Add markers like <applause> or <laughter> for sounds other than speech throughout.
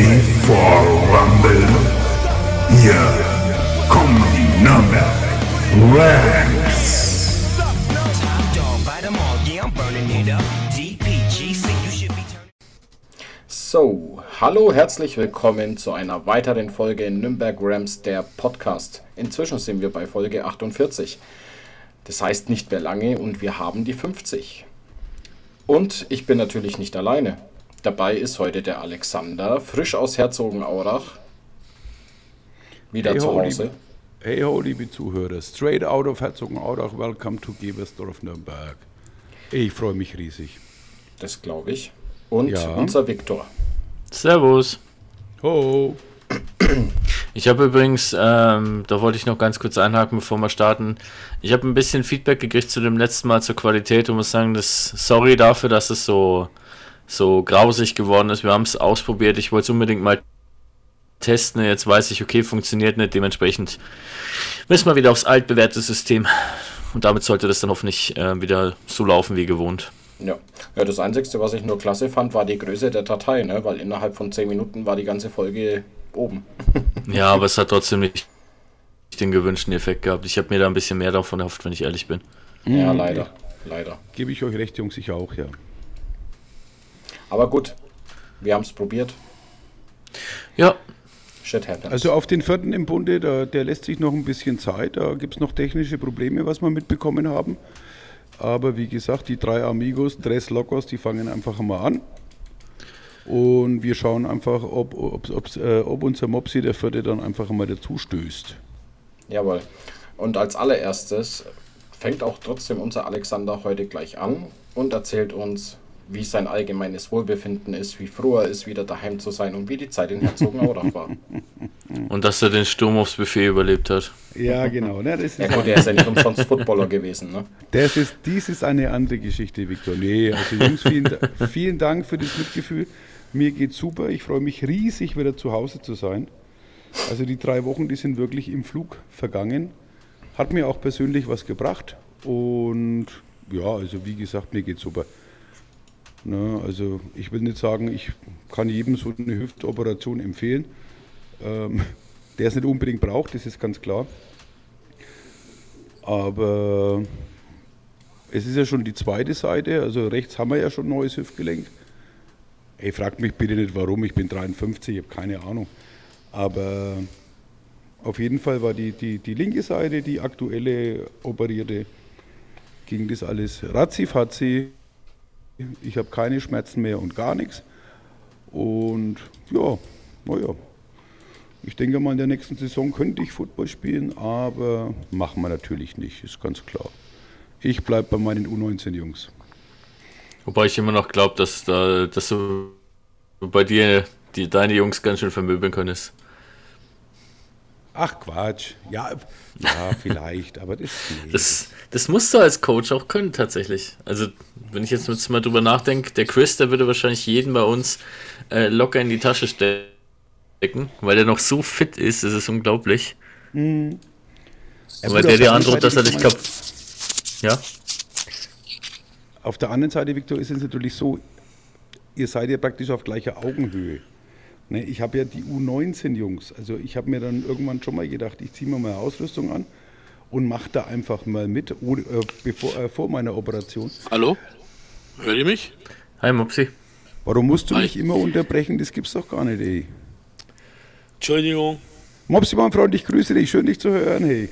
ready for Rumble? Hier kommen die Nürnberg Rams. So, hallo, herzlich willkommen zu einer weiteren Folge Nürnberg Rams, der Podcast. Inzwischen sind wir bei Folge 48. Das heißt nicht mehr lange und wir haben die 50. Und ich bin natürlich nicht alleine. Dabei ist heute der Alexander, frisch aus Herzogenaurach. Wieder Hey zu Hause. liebe, hey ho, liebe Zuhörer. Straight out of Herzogenaurach. Welcome to Gebersdorf, Nürnberg. Ich freue mich riesig. Das glaube ich. Und Ja. unser Viktor. Servus. Ho. Ich habe übrigens, ähm, da wollte ich noch ganz kurz einhaken, bevor wir starten. Ich habe ein bisschen Feedback gekriegt zu dem letzten Mal zur Qualität und muss sagen, dass, sorry dafür, dass es so, so grausig geworden ist. Wir haben es ausprobiert. Ich wollte es unbedingt mal testen. Jetzt weiß ich, okay, funktioniert nicht. Dementsprechend müssen wir wieder aufs altbewährte System. Und damit sollte das dann hoffentlich äh, wieder so laufen wie gewohnt. Ja. ja, das Einzige, was ich nur klasse fand, war die Größe der Datei, ne? weil innerhalb von 10 Minuten war die ganze Folge oben. <laughs> Ja, aber es hat trotzdem nicht den gewünschten Effekt gehabt. Ich habe mir da ein bisschen mehr davon erhofft, wenn ich ehrlich bin. Ja, leider. Leider. Gebe ich euch recht, Jungs, ich auch, ja. Aber gut, wir haben es probiert. Ja, Shit happens. Also auf den vierten im Bunde, da, der lässt sich noch ein bisschen Zeit. Da gibt es noch technische Probleme, was wir mitbekommen haben. Aber wie gesagt, die drei Amigos, Tres Locos, die fangen einfach mal an. Und wir schauen einfach, ob, ob, ob's, äh, ob unser Mopsi, der vierte, dann einfach mal dazu stößt. Jawohl. Und als allererstes fängt auch trotzdem unser Alexander heute gleich an und erzählt uns, wie sein allgemeines Wohlbefinden ist, wie froh er ist, wieder daheim zu sein und wie die Zeit in Herzogenaurach war. <laughs> und dass er den Sturm aufs Buffet überlebt hat. Ja, genau. Ne, das Ja ist gut, er ist ja nicht umsonst Footballer gewesen, ne? Das ist, dies ist eine andere Geschichte, Viktor. Nee, also Jungs, vielen, vielen Dank für das Mitgefühl. Mir geht's super. Ich freue mich riesig, wieder zu Hause zu sein. Also die drei Wochen, die sind wirklich im Flug vergangen. Hat mir auch persönlich was gebracht. Und ja, also wie gesagt, mir geht's super. Ne, also ich will nicht sagen, ich kann jedem so eine Hüftoperation empfehlen, ähm, <laughs> der es nicht unbedingt braucht, das ist ganz klar. Aber es ist ja schon die zweite Seite, also rechts haben wir ja schon ein neues Hüftgelenk. Ey, fragt mich bitte nicht warum, ich bin 53, ich habe keine Ahnung. Aber auf jeden Fall war die, die, die linke Seite, die aktuelle operierte, ging das alles ratzi-fatzi. Ich habe keine Schmerzen mehr und gar nichts. Und ja, naja. Ich denke mal, in der nächsten Saison könnte ich Football spielen, aber machen wir natürlich nicht, ist ganz klar. Ich bleibe bei meinen U19-Jungs. Wobei ich immer noch glaube, dass, da, dass du bei dir die, deine Jungs ganz schön vermöbeln könntest. Ach Quatsch, ja, ja vielleicht, aber das, nee. Das, das musst du als Coach auch können, tatsächlich. Also, wenn ich jetzt mal drüber nachdenke, der Chris, der würde wahrscheinlich jeden bei uns äh, locker in die Tasche stecken, weil der noch so fit ist, das ist unglaublich. Ja, weil der auf dir der androht, dass er anderen dich Seite, kaputt. Ja? Auf der anderen Seite, Viktor, ist es natürlich so, ihr seid ja praktisch auf gleicher Augenhöhe. Ne, ich habe ja die U19-Jungs. Also ich habe mir dann irgendwann schon mal gedacht, ich ziehe mir mal Ausrüstung an und mache da einfach mal mit, ohne, äh, bevor, äh, vor meiner Operation. Hallo? Hört ihr mich? Hi, Mopsi. Warum musst du Hi. mich immer unterbrechen? Das gibt's doch gar nicht, ey. Entschuldigung. Mopsi, mein Freund, ich grüße dich. Schön, dich zu hören, hey.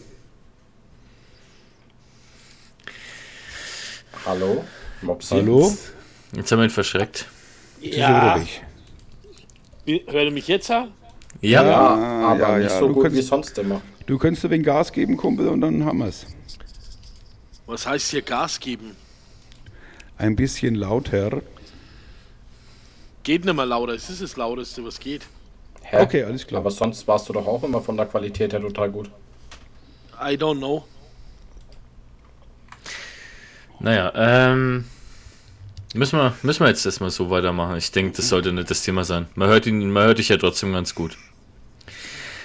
Hallo? Mopsi? Hallo? Jetzt haben wir ihn verschreckt. Ja. Hört ihr mich jetzt? Ja? Ja, Ja, Ah, aber ja, nicht so du gut kannst- wie sonst immer. Du könntest ein wenig Gas geben, Kumpel, und dann haben wir's. Was heißt hier Gas geben? Ein bisschen lauter. Geht nicht mehr lauter. Es ist das Lauteste, was geht. Hä? Okay, alles klar. Aber sonst warst du doch auch immer von der Qualität her total gut. I don't know. naja, ähm. Müssen wir, müssen wir jetzt erstmal so weitermachen. Ich denke, das sollte nicht das Thema sein. Man hört ihn, man hört dich ja trotzdem ganz gut.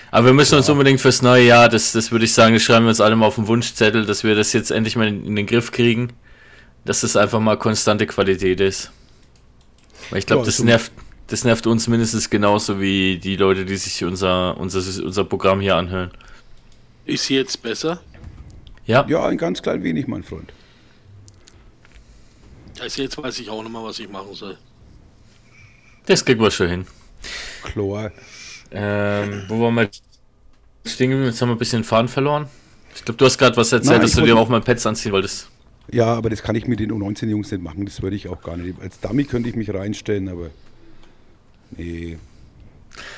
Aber wir müssen uns unbedingt fürs neue Jahr, das, das würde ich sagen, das schreiben wir uns alle mal auf den Wunschzettel, dass wir das jetzt endlich mal in, in den Griff kriegen. Dass das einfach mal konstante Qualität ist. Weil ich glaube, Ja, das nervt, das nervt uns mindestens genauso wie die Leute, die sich unser, unser, unser Programm hier anhören. Ist sie jetzt besser? Ja, Ja, ein ganz klein wenig, mein Freund. Also jetzt weiß ich auch nicht mal, was ich machen soll. das kriegen wir schon hin. Chlor. Ähm, wo waren wir stehen geblieben? Jetzt haben wir ein bisschen den Faden verloren. Ich glaube, du hast gerade was erzählt, Nein, dass du dir auch mal Pads anziehen wolltest. Ja, aber das kann ich mit den U19-Jungs nicht machen. Das würde ich auch gar nicht. Als Dummy könnte ich mich reinstellen, aber. Nee.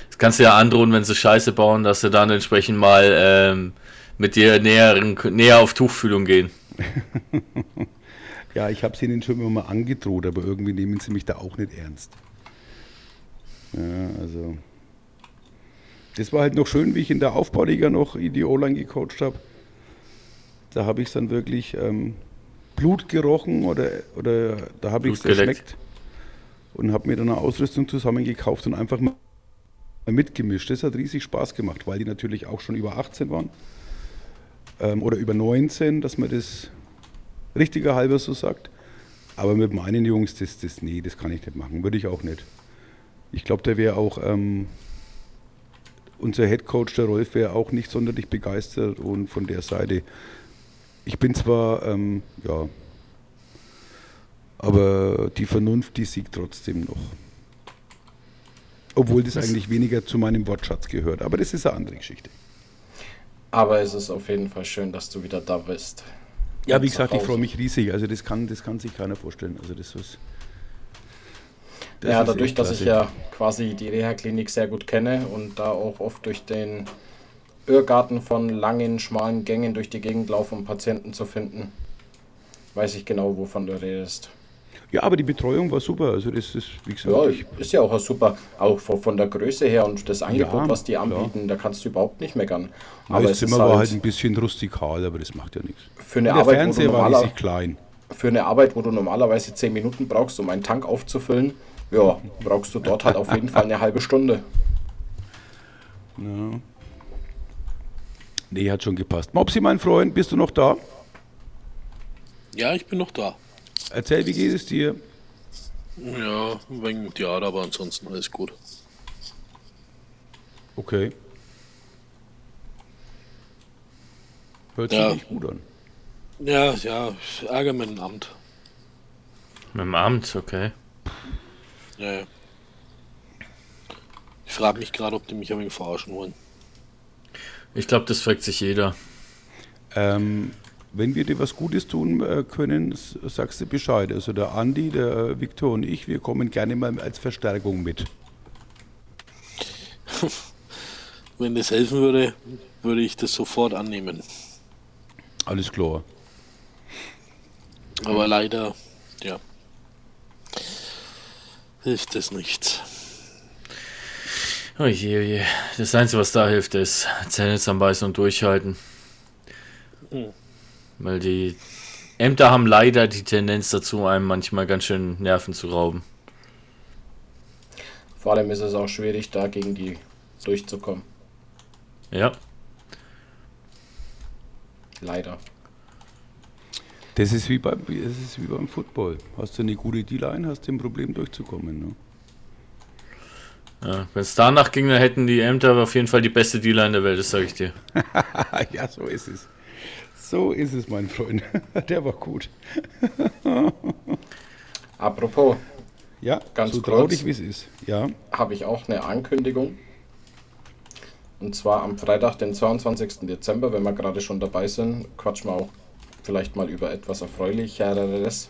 Das kannst du ja androhen, wenn sie Scheiße bauen, dass sie dann entsprechend mal ähm, mit dir näheren, näher auf Tuchfühlung gehen. <laughs> Ja, ich habe es ihnen schon immer mal angedroht, aber irgendwie nehmen sie mich da auch nicht ernst. Ja, also. Das war halt noch schön, wie ich in der Aufbauliga noch die O-Line gecoacht habe. Da habe ich dann wirklich ähm, Blut gerochen oder, oder da habe ich es geschmeckt und habe mir dann eine Ausrüstung zusammengekauft und einfach mal mitgemischt. Das hat riesig Spaß gemacht, weil die natürlich auch schon über 18 waren ähm, oder über 19, dass man das richtiger halber so sagt. Aber mit meinen Jungs, das, das, nee, das kann ich nicht machen. Würde ich auch nicht. Ich glaube, der wäre auch, ähm, unser Head Coach, der Rolf, wäre auch nicht sonderlich begeistert und von der Seite. Ich bin zwar, ähm, ja, aber die Vernunft, die siegt trotzdem noch. Obwohl das eigentlich weniger zu meinem Wortschatz gehört. Aber das ist eine andere Geschichte. Aber es ist auf jeden Fall schön, dass du wieder da bist. Ja, wie gesagt, ich freue mich riesig. Also das kann, das kann sich keiner vorstellen. Also das ist. das ja, ist dadurch, dass ich ja quasi die Reha-Klinik sehr gut kenne und da auch oft durch den Irrgarten von langen, schmalen Gängen durch die Gegend laufe, um Patienten zu finden, weiß ich genau, wovon du redest. Ja, aber die Betreuung war super. Also das ist, wie gesagt, Ja, ist ja auch super. Auch von der Größe her und das Angebot, was die anbieten, da kannst du überhaupt nicht meckern. aber das es ist Zimmer war halt halt ein bisschen rustikal, aber das macht ja nichts. Für eine Der Arbeit, wo du Fernseher war normaler, riesig klein. für eine Arbeit, wo du normalerweise 10 Minuten brauchst, um einen Tank aufzufüllen, ja, brauchst du dort halt auf jeden Fall eine halbe Stunde. Ja. Nee, hat schon gepasst. Mopsi, mein Freund, bist du noch da? Ja, ich bin noch da. Erzähl, wie geht es dir? Ja, wegen Theater, aber ansonsten alles gut. Okay. Hört sich Ja. nicht gut an. Ja, ja, Ärger mit dem Amt. Mit dem Amt, okay. Ja, ja. Ich frage mich gerade, ob die mich ein wenig verarschen wollen. Ich glaube, das fragt sich jeder. Ähm, wenn wir dir was Gutes tun äh, können, sagst du Bescheid. Also der Andi, der Viktor und ich, wir kommen gerne mal als Verstärkung mit. <laughs> Wenn das helfen würde, würde ich das sofort annehmen. Alles klar. Aber leider, ja, hilft es nichts. Oh je, oh je. Das Einzige, was da hilft, ist Zähne zusammenbeißen und durchhalten. Hm. Weil die Ämter haben leider die Tendenz dazu, einem manchmal ganz schön Nerven zu rauben. Vor allem ist es auch schwierig, da gegen die durchzukommen. Ja, Leider. Das ist wie beim, das ist wie beim Football. Hast du eine gute D-Line, hast du ein Problem durchzukommen. Ne? ja. wenn es danach ging, dann hätten die Ämter auf jeden Fall die beste Dealer in der Welt, das sage ich dir. <laughs> ja, so ist es. So ist es, mein Freund. <laughs> Der war gut. <laughs> Apropos, Ja, Ganz so traurig wie es ist. Ja. habe ich auch eine Ankündigung. Und zwar am Freitag, den 22. Dezember, wenn wir gerade schon dabei sind, quatschen wir auch vielleicht mal über etwas Erfreulicheres.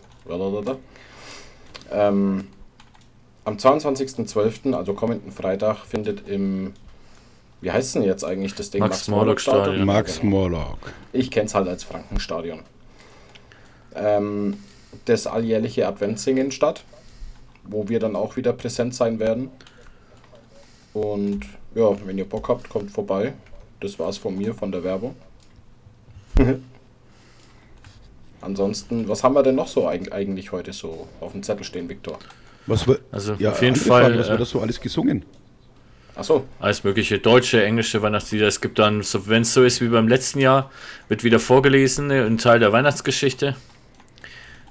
Ähm, am 22.12., also kommenden Freitag, findet im, wie heißt denn jetzt eigentlich das Ding? Max-Morlock-Stadion. Ja, Max genau. Morlock. Ich kenne es halt als Frankenstadion. Ähm, das alljährliche Adventssingen statt, wo wir dann auch wieder präsent sein werden. Und ja, wenn ihr Bock habt, kommt vorbei. Das war's von mir, von der Werbung. <laughs> Ansonsten, was haben wir denn noch so eig eigentlich heute so auf dem Zettel stehen, Viktor? Was wir, Also ja, auf jeden Fall Was wird äh, das so alles gesungen? Achso, alles mögliche deutsche, englische Weihnachtslieder. Es gibt dann, so, wenn es so ist wie beim letzten Jahr, wird wieder vorgelesen, äh, ein Teil der Weihnachtsgeschichte.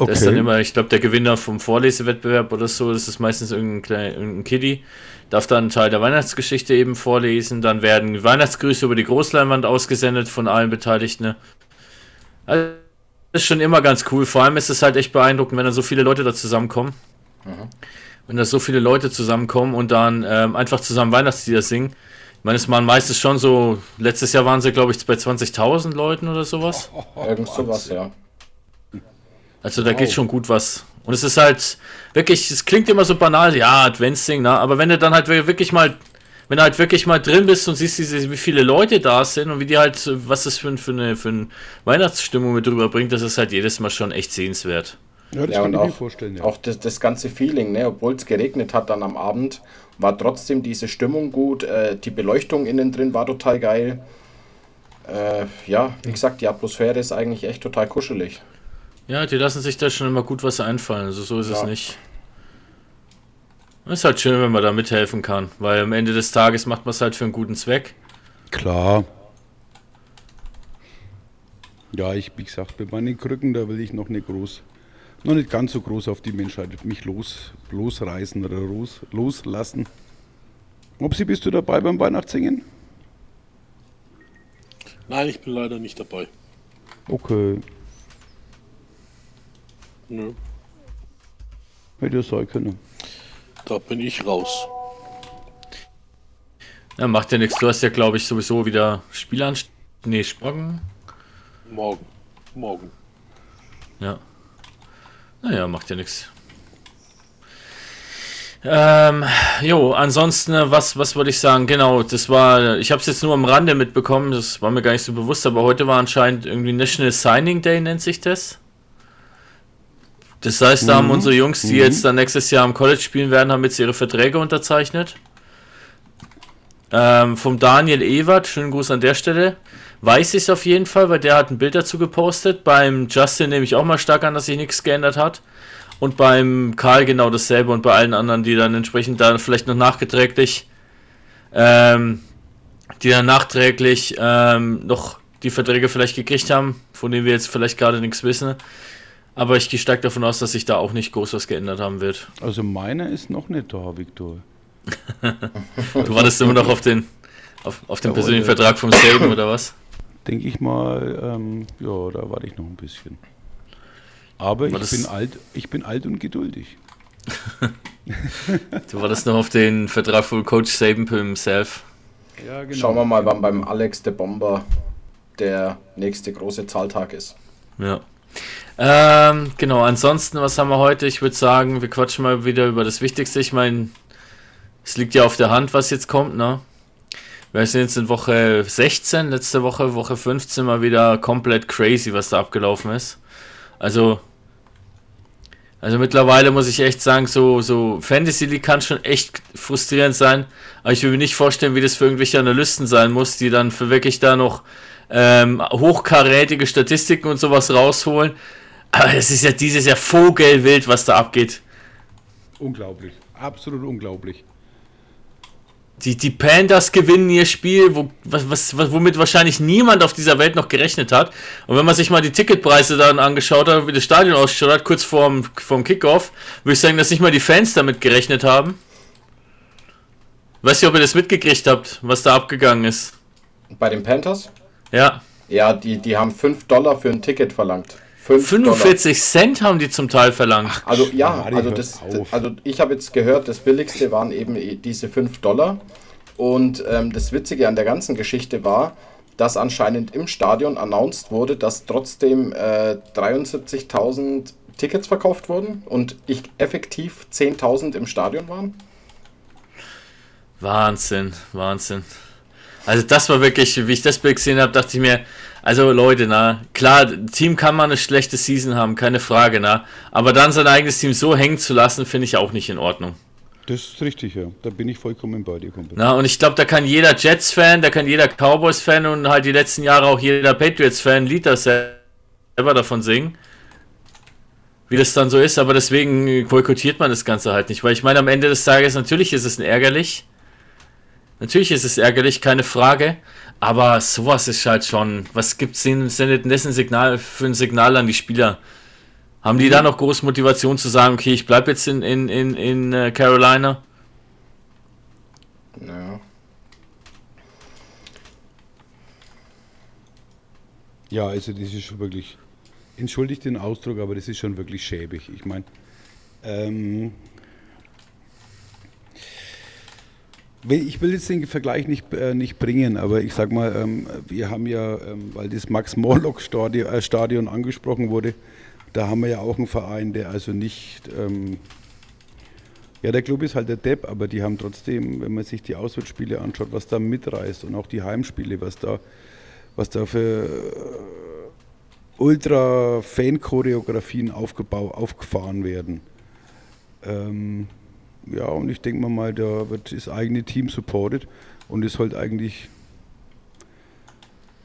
Das ist dann Okay. immer, ich glaube, der Gewinner vom Vorlesewettbewerb oder so, das ist meistens irgendein, klein, irgendein Kiddie, darf dann einen Teil der Weihnachtsgeschichte eben vorlesen. Dann werden Weihnachtsgrüße über die Großleinwand ausgesendet von allen Beteiligten. Also, das ist schon immer ganz cool. Vor allem ist es halt echt beeindruckend, wenn dann so viele Leute da zusammenkommen. Wenn da so viele Leute zusammenkommen und dann ähm, einfach zusammen Weihnachtslieder singen. Ich meine, es waren meistens schon so, letztes Jahr waren sie, glaube ich, bei 20.000 Leuten oder sowas. <laughs> Irgend sowas, ja. Also da geht schon gut was. Und es ist halt wirklich, es klingt immer so banal, ja, Adventssing, ne? aber wenn du dann halt wirklich mal, wenn du halt wirklich mal drin bist und siehst, wie viele Leute da sind und wie die halt, was das für, für, eine, für eine Weihnachtsstimmung mit drüber bringt, das ist halt jedes Mal schon echt sehenswert. Ja, das Ja, kann und ich mir auch, vorstellen. Ja. auch das, das ganze Feeling, ne? obwohl es geregnet hat dann am Abend, war trotzdem diese Stimmung gut. Äh, die Beleuchtung innen drin war total geil. Äh, ja, wie gesagt, die Atmosphäre ist eigentlich echt total kuschelig. Ja, die lassen sich da schon immer gut was einfallen, also so ist es Ja. nicht. Ist halt schön, wenn man da mithelfen kann, weil am Ende des Tages macht man es halt für einen guten Zweck. Klar. Ja, ich, wie gesagt, bei meinen Krücken, da will ich noch nicht groß, noch nicht ganz so groß auf die Menschheit mich los, losreißen oder los, loslassen. Opsi, bist du dabei beim Weihnachtssingen? Nein, ich bin leider nicht dabei. Okay, Nö, hätte ja sein können. Da bin ich raus. Ja, macht ja nichts, du hast ja, glaube ich, sowieso wieder Spielanst... Nee, Sporgen. Morgen. Morgen. Ja. Naja, macht ja nichts. Ähm, jo, ansonsten, äh, was, was wollte ich sagen? Genau, das war, ich habe es jetzt nur am Rande mitbekommen, das war mir gar nicht so bewusst, aber heute war anscheinend irgendwie National Signing Day, nennt sich das. Das heißt, da haben unsere Jungs, die jetzt dann nächstes Jahr am College spielen werden, haben jetzt ihre Verträge unterzeichnet. Ähm, vom Daniel Ewert, schönen Gruß an der Stelle. Weiß ich es auf jeden Fall, weil der hat ein Bild dazu gepostet. Beim Justin nehme ich auch mal stark an, dass sich nichts geändert hat. Und beim Karl genau dasselbe und bei allen anderen, die dann entsprechend da vielleicht noch nachträglich, ähm, die dann nachträglich ähm, noch die Verträge vielleicht gekriegt haben, von denen wir jetzt vielleicht gerade nichts wissen. Aber ich gehe stark davon aus, dass sich da auch nicht groß was geändert haben wird. Also meiner ist noch nicht da, Viktor. Du wartest immer noch auf den, auf, auf den Jawohl, persönlichen ja. Vertrag vom Saban oder was? Denke ich mal, ähm, ja, da warte ich noch ein bisschen. Aber War ich bin alt, ich bin alt und geduldig. <laughs> Du wartest noch auf den Vertrag von Coach Saban himself. Ja, genau. Schauen wir mal, wann beim Alex der Bomber der nächste große Zahltag ist. Ja. Ähm, genau, ansonsten, was haben wir heute? Ich würde sagen, wir quatschen mal wieder über das Wichtigste. Ich meine, es liegt ja auf der Hand, was jetzt kommt, ne? Wir sind jetzt in Woche 16, letzte Woche, Woche 15 mal wieder komplett crazy, was da abgelaufen ist. Also, also mittlerweile muss ich echt sagen, so, so Fantasy League kann schon echt frustrierend sein, aber ich will mir nicht vorstellen, wie das für irgendwelche Analysten sein muss, die dann für wirklich da noch ähm, hochkarätige Statistiken und sowas rausholen. Aber es ist ja dieses Jahr vogelwild, was da abgeht. Unglaublich. Absolut unglaublich. Die, die Panthers gewinnen ihr Spiel, wo, was, was, womit wahrscheinlich niemand auf dieser Welt noch gerechnet hat. Und wenn man sich mal die Ticketpreise dann angeschaut hat, wie das Stadion ausgeschaut hat, kurz vorm, vorm Kickoff, würde ich sagen, dass nicht mal die Fans damit gerechnet haben. Weiß nicht, ob ihr das mitgekriegt habt, was da abgegangen ist. Bei den Panthers? Ja. Ja, die, die haben 5 Dollar für ein Ticket verlangt. 5 45 Cent haben die zum Teil verlangt. Also ja, also das, also ich habe jetzt gehört, das billigste waren eben eh diese 5 Dollar. Und ähm, das Witzige an der ganzen Geschichte war, dass anscheinend im Stadion announced wurde, dass trotzdem äh, 73.000 Tickets verkauft wurden und ich effektiv 10.000 im Stadion waren. Wahnsinn, Wahnsinn. Also das war wirklich, wie ich das Bild gesehen habe, dachte ich mir, also Leute, na, klar, Team kann man eine schlechte Season haben, keine Frage, na, aber dann sein eigenes Team so hängen zu lassen, finde ich auch nicht in Ordnung. Das ist richtig, ja. Da bin ich vollkommen bei dir, Kumpel. Na, und ich glaube, da kann jeder Jets-Fan, da kann jeder Cowboys-Fan und halt die letzten Jahre auch jeder Patriots-Fan ein Lied das selber davon singen. Wie das dann so ist, aber deswegen boykottiert man das Ganze halt nicht, weil ich meine, am Ende des Tages, natürlich ist es ärgerlich. Natürlich ist es ärgerlich, keine Frage. Aber sowas ist halt schon. Was gibt's denn, sendet denn das ein Signal für ein Signal an die Spieler? Haben die da noch große Motivation zu sagen, okay, ich bleibe jetzt in, in, in, in äh, Carolina? Ja. Ja, also das ist schon wirklich, entschuldigt den Ausdruck, aber das ist schon wirklich schäbig. Ich meine, ähm, will- ich will jetzt den Vergleich nicht, äh, nicht bringen, aber ich sag mal, ähm, wir haben ja, ähm, weil das Max-Morlock-Stadion äh, angesprochen wurde, da haben wir ja auch einen Verein, der also nicht, ähm, ja, der Club ist halt der Depp, aber die haben trotzdem, wenn man sich die Auswärtsspiele anschaut, was da mitreißt und auch die Heimspiele, was da, was da für äh, Ultra-Fan-Choreografien aufgefahren werden. Ähm, ja, und ich denke mal, da wird das eigene Team supported und es sollte eigentlich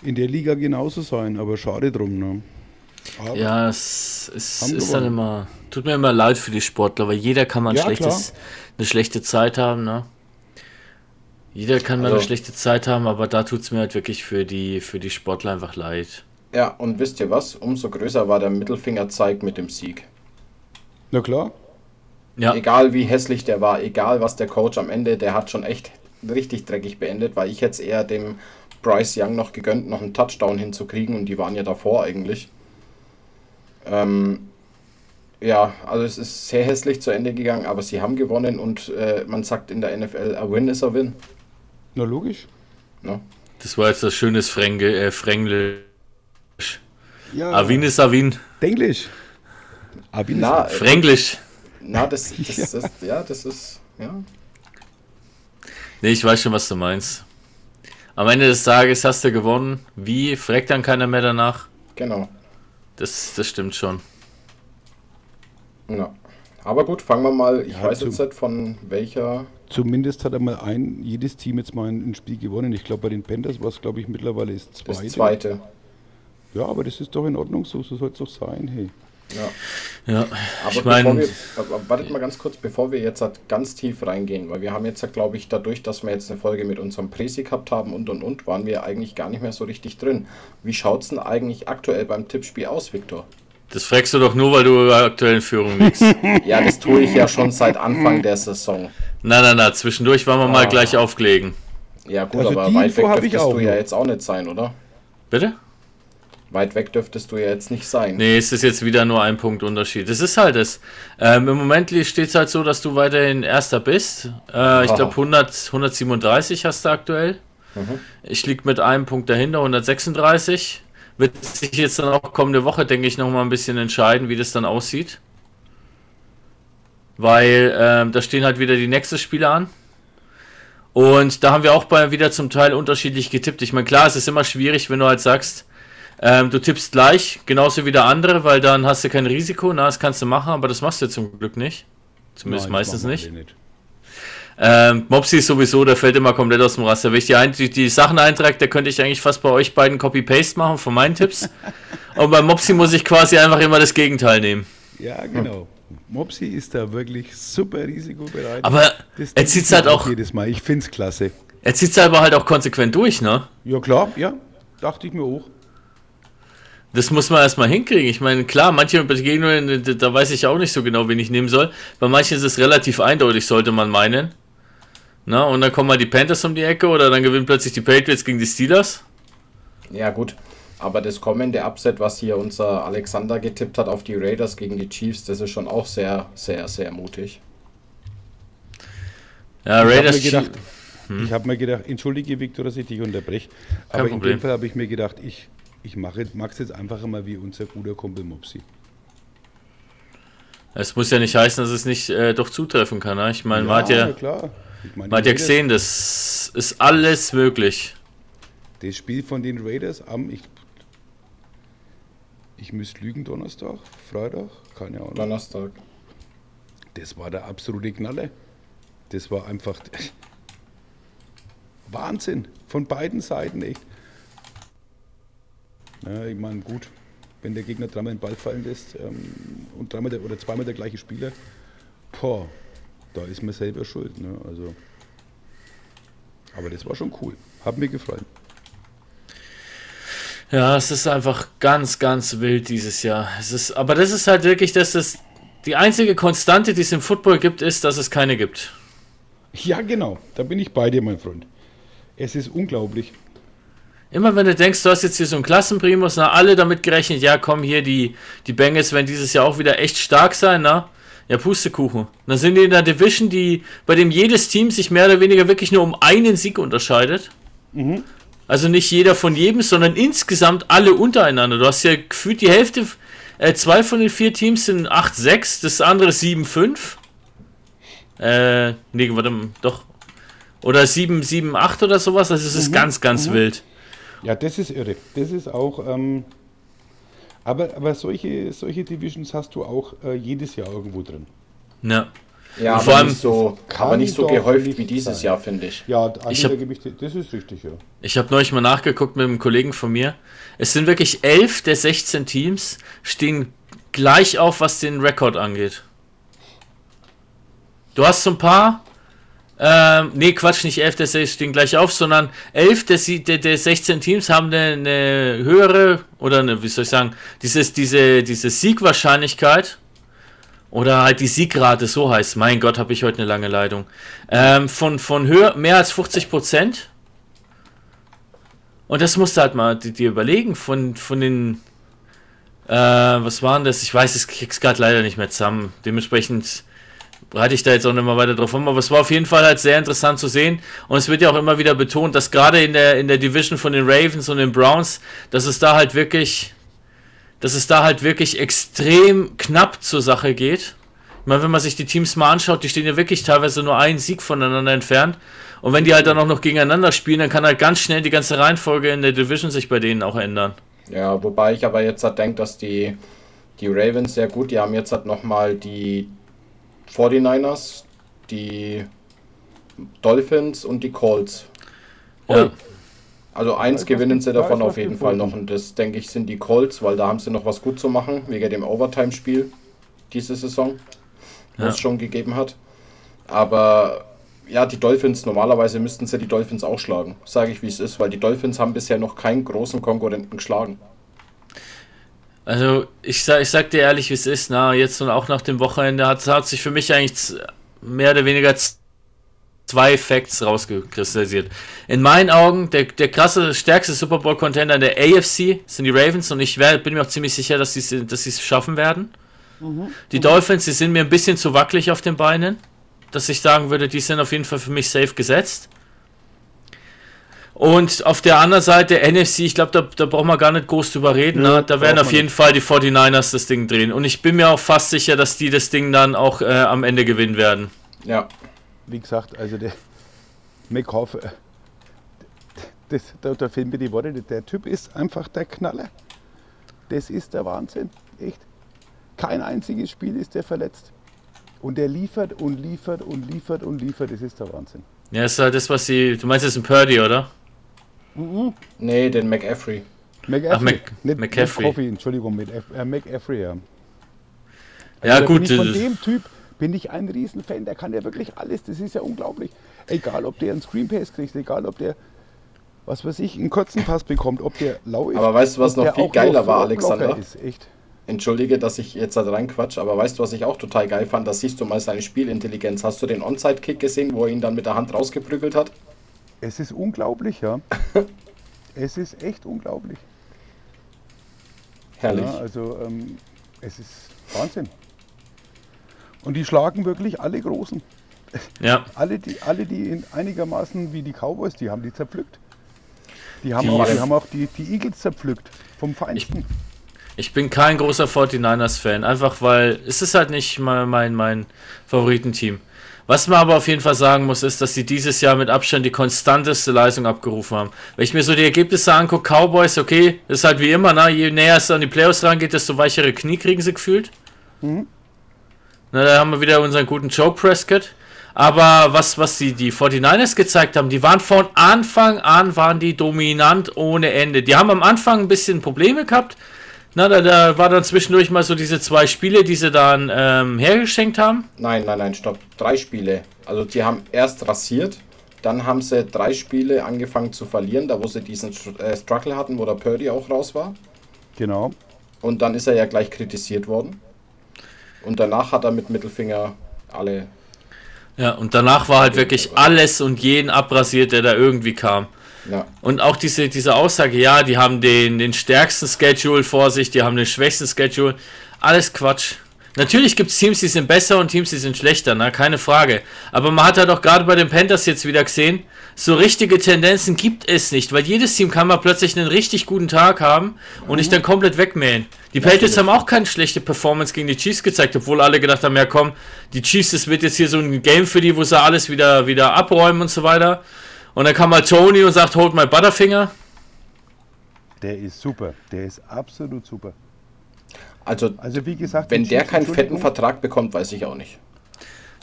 in der Liga genauso sein, aber schade drum. Ne? Aber, Ja, es, es ist dann immer, tut mir immer leid für die Sportler, weil jeder kann mal ein Ja, schlechtes, eine schlechte Zeit haben, ne? Jeder kann mal Also- eine schlechte Zeit haben, aber da tut es mir halt wirklich für die, für die Sportler einfach leid. ja, und wisst ihr was? Umso größer war der Mittelfingerzeig mit dem Sieg. Na klar. Ja, Egal wie hässlich der war, egal was der Coach am Ende, der hat schon echt richtig dreckig beendet, weil ich jetzt eher dem Bryce Young noch gegönnt, noch einen Touchdown hinzukriegen und die waren ja davor eigentlich. Ähm, ja, also es ist sehr hässlich zu Ende gegangen, aber sie haben gewonnen und äh, man sagt in der NFL, a win is a win. Na logisch. Ne? das war jetzt das schönes Fränge, äh, Fränglisch. Ja, Avin ist Avin. Englisch. Avin Na, ist äh, Fränglisch. Na das, <laughs> das, das, ja, das ist, ja. Nee, ich weiß schon, was du meinst. Am Ende des Tages hast du gewonnen. Wie? Fragt dann keiner mehr danach? Genau. Das, das stimmt schon. Ja. Aber gut, fangen wir mal. Ich Ja, weiß jetzt nicht von welcher. Zumindest hat einmal ein, jedes Team jetzt mal ein, ein Spiel gewonnen. Ich glaube, bei den Panthers war es, glaube ich, mittlerweile das zweite. Das zweite. Ja, aber das ist doch in Ordnung so, so soll es doch sein. Hey. Ja. Ja, Aber ich meine, bevor wir, wartet mal ganz kurz, bevor wir jetzt halt ganz tief reingehen, weil wir haben jetzt, glaube ich, dadurch, dass wir jetzt eine Folge mit unserem Presi gehabt haben und und und, waren wir eigentlich gar nicht mehr so richtig drin. Wie schaut's denn eigentlich aktuell beim Tippspiel aus, Viktor? das fragst du doch nur, weil du aktuell in Führung liegst. <laughs> Ja, das tue ich ja schon seit Anfang der Saison. Na, na, na, zwischendurch wollen wir mal Ah. gleich auflegen. Ja gut, Also aber die weit weg dürftest du ja jetzt auch nicht sein, oder? Bitte? Weit weg dürftest du ja jetzt nicht sein. Nee, es ist jetzt wieder nur ein Punkt Unterschied. Das ist halt es. Ähm, Im Moment steht es halt so, dass du weiterhin Erster bist. Äh, ich glaube 100, 137 hast du aktuell. Mhm. Ich liege mit einem Punkt dahinter, 136. Wird sich jetzt dann auch kommende Woche, denke ich, noch mal ein bisschen entscheiden, wie das dann aussieht. Weil ähm, da stehen halt wieder die nächsten Spiele an. Und da haben wir auch bei, wieder zum Teil unterschiedlich getippt. Ich meine, klar, es ist immer schwierig, wenn du halt sagst, ähm, du tippst gleich, genauso wie der andere, weil dann hast du kein Risiko. Na, das kannst du machen, aber das machst du zum Glück nicht. Zumindest Nein, meistens nicht. nicht. Ähm, Mopsi ist sowieso, der fällt immer komplett aus dem Raster. Wenn ich die, ein die, die Sachen eintrage, da könnte ich eigentlich fast bei euch beiden Copy-Paste machen von meinen Tipps. <laughs> Und bei Mopsi muss ich quasi einfach immer das Gegenteil nehmen. Ja, genau. Mopsi ist da wirklich super risikobereit. Aber er zieht es halt auch, jedes Mal. Ich finde es klasse. er zieht's aber halt auch konsequent durch, ne? Ja, klar, ja. Dachte ich mir auch. Das muss man erstmal hinkriegen. Ich meine, klar, manche Begegnungen, da- da weiß ich auch nicht so genau, wen ich nehmen soll. Bei manchen ist es relativ eindeutig, sollte man meinen. Na, und dann kommen mal die Panthers um die Ecke oder dann gewinnen plötzlich die Patriots gegen die Steelers. Ja, gut. Aber das kommende Upset, was hier unser Alexander getippt hat auf die Raiders gegen die Chiefs, das ist schon auch sehr, sehr, sehr mutig. Ja, Ich habe Raiders mir ich habe mir gedacht, entschuldige Victor, dass ich dich unterbreche, Kein aber in Problem. dem Fall habe ich mir gedacht, ich, ich mache es jetzt einfach mal wie unser guter Kumpel Mopsi. Es muss ja nicht heißen, dass es nicht äh, doch zutreffen kann. Ne? Ich meine, man hat ja, klar. Ich meine, man hat ja gesehen, das ist alles möglich. Das Spiel von den Raiders am, ich, ich müsste lügen, Donnerstag, Freitag, keine Ahnung. Donnerstag. Das war der absolute Knaller. Das war einfach <laughs> Wahnsinn von beiden Seiten, echt. Ja, ich meine, gut, wenn der Gegner dreimal den Ball fallen lässt ähm, und dreimal der, oder zweimal der gleiche Spieler, boah, da ist man selber schuld. Ne? Also, aber das war schon cool. Hat mir gefallen. Ja, es ist einfach ganz, ganz wild dieses Jahr. Es ist, aber das ist halt wirklich, dass es die einzige Konstante, die es im Football gibt, ist, dass es keine gibt. Ja, genau. Da bin ich bei dir, mein Freund. Es ist unglaublich. Immer wenn du denkst, du hast jetzt hier so einen Klassenprimus, na, alle damit gerechnet, ja, komm hier, die, die Bengals werden dieses Jahr auch wieder echt stark sein, na? Ja, Pustekuchen. Dann sind die in der Division, die, bei dem jedes Team sich mehr oder weniger wirklich nur um einen Sieg unterscheidet. Also nicht jeder von jedem, sondern insgesamt alle untereinander. Du hast ja gefühlt die Hälfte, äh, zwei von den vier Teams sind 8-6, das andere 7-5. Äh, nee, warte mal, doch. Oder 7-7-8 oder sowas. Also es ist ganz, ganz wild. Ja, das ist irre. Das ist auch. Ähm, aber aber solche, solche Divisions hast du auch äh, jedes Jahr irgendwo drin. Ja. Ja, aber vor allem- nicht so, aber nicht so gehäuft nicht wie dieses sein. Jahr, finde ich. Ja, Anita, Ich hab- das ist richtig, ja. Ich habe neulich mal nachgeguckt mit einem Kollegen von mir. Es sind wirklich 11 der 16 Teams stehen gleich auf, was den Rekord angeht. Du hast so ein paar. Ähm, nee, Quatsch, nicht 11 der 16 stehen gleich auf, sondern 11 der, der, der 16 Teams haben eine, eine höhere, oder eine, wie soll ich sagen, dieses, diese, diese Siegwahrscheinlichkeit oder halt die Siegrate, so heißt Mein Gott, habe ich heute eine lange Leitung. Ähm, von von höher, mehr als 50 Prozent. Und das musst du halt mal di- dir überlegen, von, von den, äh, was waren das? Ich weiß, ich krieg's gerade leider nicht mehr zusammen. Dementsprechend reite ich da jetzt auch nicht mal weiter drauf um, aber es war auf jeden Fall halt sehr interessant zu sehen. Und es wird ja auch immer wieder betont, dass gerade in der, in der Division von den Ravens und den Browns, dass es da halt wirklich, dass es da halt wirklich extrem knapp zur Sache geht. Ich meine, wenn man sich die Teams mal anschaut, die stehen ja wirklich teilweise nur einen Sieg voneinander entfernt. Und wenn die halt dann auch noch gegeneinander spielen, dann kann halt ganz schnell die ganze Reihenfolge in der Division sich bei denen auch ändern. Ja, wobei ich aber jetzt halt denke, dass die, die Ravens sehr gut, die haben jetzt halt nochmal die 49ers, die Dolphins und die Colts. Ja. Also eins was gewinnen sie da davon was auf jeden Fall noch und das denke ich sind die Colts, weil da haben sie noch was gut zu machen, wegen dem Overtime-Spiel diese Saison, wo Ja. es schon gegeben hat. Aber ja, die Dolphins, normalerweise müssten sie die Dolphins auch schlagen, sage ich wie es ist, weil die Dolphins haben bisher noch keinen großen Konkurrenten geschlagen. Also, ich sag, ich sag dir ehrlich, wie es ist, na, jetzt und auch nach dem Wochenende hat, hat sich für mich eigentlich mehr oder weniger zwei Facts rausgekristallisiert. In meinen Augen, der, der krasse, stärkste Super Bowl-Contender in der AFC sind die Ravens und ich wär, bin mir auch ziemlich sicher, dass sie dass sie es schaffen werden. Die Dolphins, die sind mir ein bisschen zu wackelig auf den Beinen, dass ich sagen würde, die sind auf jeden Fall für mich safe gesetzt. Und auf der anderen Seite NFC, ich glaube, da, da brauchen wir gar nicht groß drüber reden. Nö, ne? Da werden braucht auf man jeden Fall die 49ers das Ding drehen. Und ich bin mir auch fast sicher, dass die das Ding dann auch äh, am Ende gewinnen werden. Ja, Wie gesagt, also der McHoff, äh, das, da, da fehlen mir die Worte. Der Typ ist einfach der Knaller. Das ist der Wahnsinn. Echt. Kein einziges Spiel ist der verletzt. Und der liefert und liefert und liefert und liefert. Das ist der Wahnsinn. Ja, ist halt das, was sie. Du meinst, das ist ein Purdy, oder? Nee, den McAfee. McAfee. Ach, Mc- nicht, McCaffrey. Nicht Coffee, Entschuldigung, mit F, äh, McAfee, ja. Ja, da gut. Bin ich von dem Typ bin ich ein Riesenfan. Der kann ja wirklich alles. Das ist ja unglaublich. Egal, ob der einen Screen Pass kriegt, egal, ob der, was weiß ich, einen kurzen Pass bekommt, ob der lau ist. Aber weißt du, was noch viel geiler noch war, Alexander? Ist, echt. Entschuldige, dass ich jetzt da reinquatsch, aber weißt du, was ich auch total geil fand? Da siehst du mal seine Spielintelligenz. Hast du den Onside-Kick gesehen, wo er ihn dann mit der Hand rausgeprügelt hat? Es ist unglaublich, ja. <laughs> es ist echt unglaublich. Herrlich. Ja, also ähm, es ist Wahnsinn. Und die schlagen wirklich alle Großen. ja. <laughs> Alle, die, alle, die in einigermaßen wie die Cowboys, die haben die zerpflückt. Die haben Die- auch, die haben auch die, die Eagles zerpflückt. Vom Feinsten. Ich bin kein großer 49ers-Fan, einfach weil es ist halt nicht mein, mein, mein Favoritenteam. Was man aber auf jeden Fall sagen muss, ist, dass sie dieses Jahr mit Abstand die konstanteste Leistung abgerufen haben. Wenn ich mir so die Ergebnisse angucke, Cowboys, okay, ist halt wie immer, ne? je näher es an die Playoffs rangeht, desto weichere Knie kriegen sie gefühlt. Na, da haben wir wieder unseren guten Joe Prescott. Aber was, was die, die 49ers gezeigt haben, die waren von Anfang an waren die dominant ohne Ende. Die haben am Anfang ein bisschen Probleme gehabt. Na, da, da war dann zwischendurch mal so diese zwei Spiele, die sie dann ähm, hergeschenkt haben. Nein, nein, nein, stopp. Drei Spiele. Also die haben erst rasiert Dann haben sie drei Spiele angefangen zu verlieren, da wo sie diesen äh, Struggle hatten, wo der Purdy auch raus war. Genau. Und dann ist er ja gleich kritisiert worden. Und danach hat er mit Mittelfinger alle. Ja, und danach war halt wirklich alles und jeden abrasiert, der da irgendwie kam. Ja. Und auch diese, diese Aussage, ja, die haben den, den stärksten Schedule vor sich, die haben den schwächsten Schedule. Alles Quatsch. Natürlich gibt es Teams, die sind besser und Teams, die sind schlechter, na, keine Frage. Aber man hat halt auch gerade bei den Panthers jetzt wieder gesehen, so richtige Tendenzen gibt es nicht, weil jedes Team kann mal plötzlich einen richtig guten Tag haben und dich dann komplett wegmähen. Die Patriots haben auch keine schlechte Performance gegen die Chiefs gezeigt, obwohl alle gedacht haben, ja komm, die Chiefs, das wird jetzt hier so ein Game für die, wo sie alles wieder, wieder abräumen und so weiter. Und dann kam mal Tony und sagt, hold my Butterfinger. Der ist super. Der ist absolut super. Also, Also wie gesagt, wenn der keinen fetten Vertrag bekommt, weiß ich auch nicht.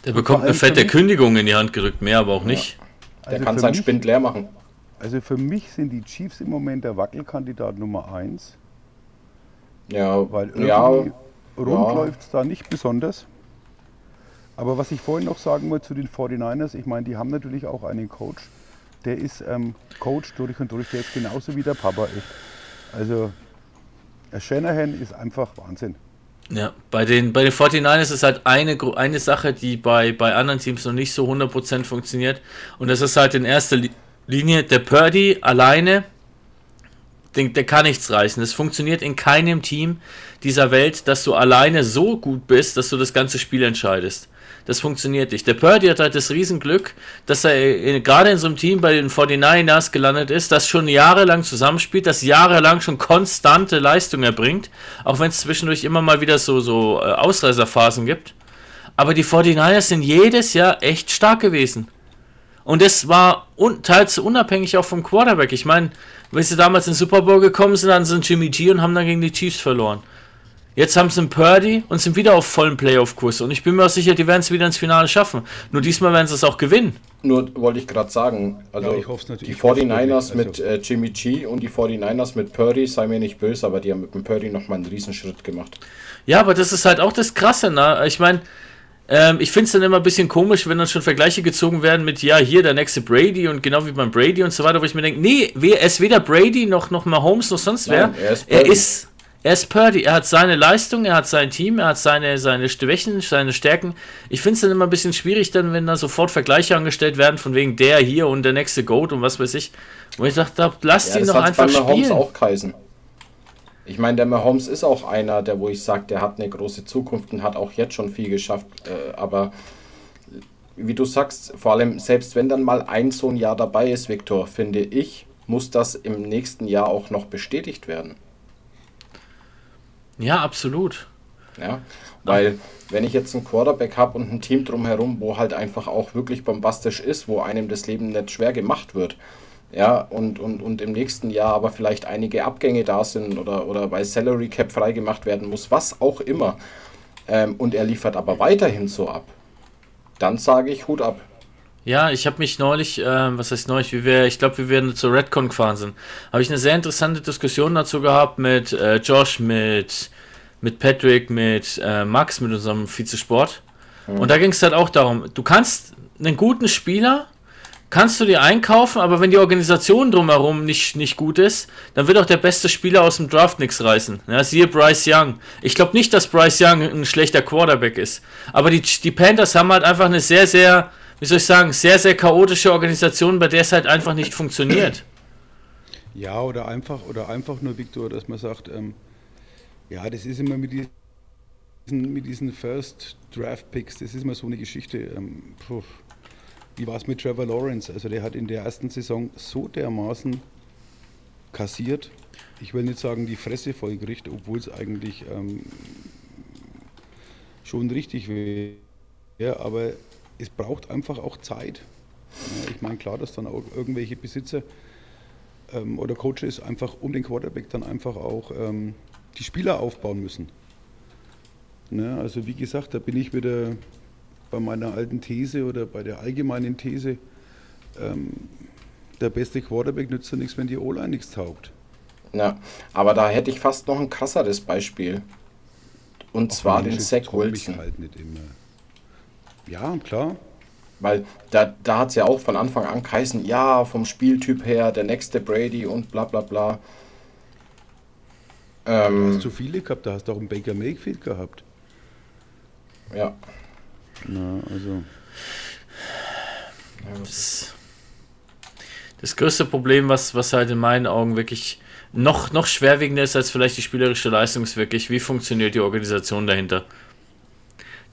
Der bekommt eine fette Kündigung in die Hand gerückt, mehr aber auch nicht. Der Also kann für seinen mich- Spind leer machen. Also für mich sind die Chiefs im Moment der Wackelkandidat Nummer 1, Ja, weil irgendwie ja, rund ja. läuft es da nicht besonders. Aber was ich vorhin noch sagen wollte zu den 49ers, ich meine, die haben natürlich auch einen Coach, der ist ähm, Coach durch und durch, der ist genauso wie der Papa echt. Also Shanahan ist einfach Wahnsinn. Ja, bei den, bei den 49ers ist halt eine, eine Sache, die bei, bei anderen Teams noch nicht so 100% funktioniert. Und das ist halt in erster Li- Linie der Purdy alleine, der, der kann nichts reißen. Es funktioniert in keinem Team dieser Welt, dass du alleine so gut bist, dass du das ganze Spiel entscheidest. Das funktioniert nicht. Der Purdy hat halt das Riesenglück, dass er in, gerade in so einem Team bei den 49ers gelandet ist, das schon jahrelang zusammenspielt, das jahrelang schon konstante Leistung erbringt, auch wenn es zwischendurch immer mal wieder so, so äh, Ausreißerphasen gibt. Aber die 49ers sind jedes Jahr echt stark gewesen. Und das war un teils unabhängig auch vom Quarterback. Ich meine, wenn sie damals in den Super Bowl gekommen sind, dann sind Jimmy G und haben dann gegen die Chiefs verloren. Jetzt haben sie einen Purdy und sind wieder auf vollen Playoff-Kurs. Und ich bin mir auch sicher, die werden es wieder ins Finale schaffen. Nur diesmal werden sie es auch gewinnen. Nur wollte ich gerade sagen, also Ja, ich hoff's natürlich. die Ich hoff's 49ers wirklich. mit äh, Jimmy G und die 49ers mit Purdy, sei mir nicht böse, aber die haben mit dem Purdy nochmal einen Riesenschritt gemacht. Ja, aber das ist halt auch das Krasse, ne? Ich meine, ähm, ich finde es dann immer ein bisschen komisch, wenn dann schon Vergleiche gezogen werden mit, ja, hier der nächste Brady und genau wie beim Brady und so weiter, wo ich mir denke, nee, wer, er ist weder Brady noch, noch Mahomes noch sonst wer. Nein, er ist er Purdy. ist er ist Purdy, er hat seine Leistung, er hat sein Team, er hat seine, seine Schwächen, seine Stärken. Ich finde es dann immer ein bisschen schwierig, dann, wenn da sofort Vergleiche angestellt werden, von wegen der hier und der nächste Goat und was weiß ich. Wo ich dachte, lasst Ja, ihn doch einfach bei Mahomes spielen. auch geheißen. Ich meine, der Mahomes ist auch einer, der, wo ich sage, der hat eine große Zukunft und hat auch jetzt schon viel geschafft. Äh, aber wie du sagst, vor allem selbst wenn dann mal ein so ein Jahr dabei ist, Viktor, finde ich, muss das im nächsten Jahr auch noch bestätigt werden. Ja, absolut. Ja, weil wenn ich jetzt einen Quarterback habe und ein Team drumherum, wo halt einfach auch wirklich bombastisch ist, wo einem das Leben nicht schwer gemacht wird, ja, und, und, und im nächsten Jahr aber vielleicht einige Abgänge da sind oder, oder weil Salary Cap freigemacht werden muss, was auch immer, ähm, und er liefert aber weiterhin so ab, dann sage ich Hut ab. Ja, ich habe mich neulich, ähm, was heißt neulich, wie wir, ich glaube, wir zur Redcon gefahren sind, habe ich eine sehr interessante Diskussion dazu gehabt mit äh, Josh, mit, mit Patrick, mit äh, Max, mit unserem Vizesport. Und da ging es halt auch darum, du kannst einen guten Spieler, kannst du dir einkaufen, aber wenn die Organisation drumherum nicht, nicht gut ist, dann wird auch der beste Spieler aus dem Draft nichts reißen. Ja, siehe Bryce Young. Ich glaube nicht, dass Bryce Young ein schlechter Quarterback ist. Aber die, die Panthers haben halt einfach eine sehr, sehr, wie soll ich sagen, sehr, sehr chaotische Organisation, bei der es halt einfach nicht funktioniert. <clears throat> Ja, oder einfach, oder einfach nur, Viktor, dass man sagt, ähm, ja, das ist immer mit diesen, mit diesen First Draft Picks, das ist immer so eine Geschichte. Ähm, puh. Wie war es mit Trevor Lawrence? Also der hat in der ersten Saison so dermaßen kassiert. Ich will nicht sagen, die Fresse vollgerichtet, obwohl es eigentlich ähm, schon richtig wäre. Ja, aber es braucht einfach auch Zeit. Ich meine, klar, dass dann auch irgendwelche Besitzer ähm, oder Coaches einfach um den Quarterback dann einfach auch ähm, die Spieler aufbauen müssen. Ne, also wie gesagt, da bin ich wieder bei meiner alten These oder bei der allgemeinen These, ähm, der beste Quarterback nützt ja nichts, wenn die O-Line nichts taugt. Ja, aber da hätte ich fast noch ein krasseres Beispiel. Und zwar den Mensch, Zach trau mich Wilson. Halt nicht immer. Ja, klar. Weil da, da hat es ja auch von Anfang an geheißen, ja, vom Spieltyp her, der nächste Brady und bla bla bla. Du Ähm, hast zu viele gehabt, da hast du auch einen Baker Mayfield gehabt. ja. Na, also. Das, das größte Problem, was, was halt in meinen Augen wirklich noch, noch schwerwiegender ist als vielleicht die spielerische Leistung, ist wirklich, wie funktioniert die Organisation dahinter.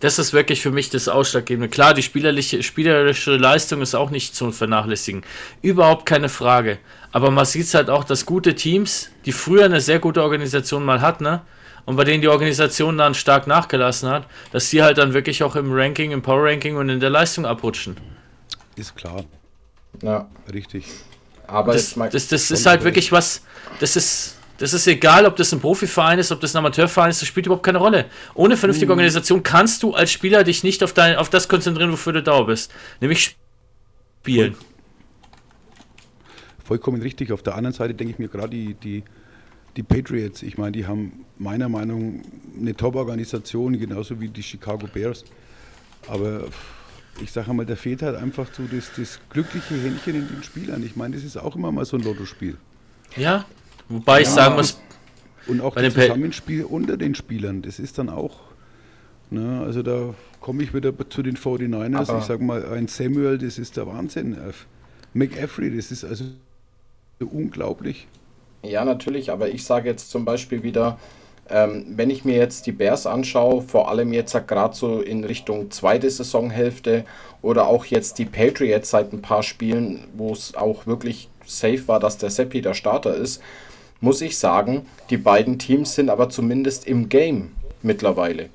Das ist wirklich für mich das Ausschlaggebende. Klar, die spielerliche, spielerische Leistung ist auch nicht zu vernachlässigen. Überhaupt keine Frage. Aber man sieht es halt auch, dass gute Teams, die früher eine sehr gute Organisation mal hatten, ne? und bei denen die Organisation dann stark nachgelassen hat, dass die halt dann wirklich auch im Ranking, im Power Ranking und in der Leistung abrutschen. Ist klar, ja. richtig. Aber Das, mal, das, das ist halt wirklich was, das ist, das ist egal, ob das ein Profiverein ist, ob das ein Amateurverein ist, das spielt überhaupt keine Rolle. Ohne vernünftige Organisation kannst du als Spieler dich nicht auf, dein, auf das konzentrieren, wofür du da bist. Nämlich spielen. Vollkommen richtig. Auf der anderen Seite denke ich mir gerade die, die, die Patriots, ich meine, die haben meiner Meinung nach eine Top-Organisation, genauso wie die Chicago Bears. Aber ich sage einmal, da fehlt halt einfach so das, das glückliche Händchen in den Spielern. Ich meine, das ist auch immer mal so ein Lottospiel. Ja. Wobei ich sagen muss, Und auch Bei das Zusammenspiel unter den Spielern, das ist dann auch, ne, also da komme ich wieder zu den 49ers. Aber- ich sage mal, ein Samuel, das ist der Wahnsinn. Äh, McAfee, das ist also unglaublich. Ja, natürlich, aber ich sage jetzt zum Beispiel wieder, ähm, wenn ich mir jetzt die Bears anschaue, vor allem jetzt gerade so in Richtung zweite Saisonhälfte oder auch jetzt die Patriots seit ein paar Spielen, wo es auch wirklich safe war, dass der Seppi der Starter ist, muss ich sagen, die beiden Teams sind aber zumindest im Game mittlerweile.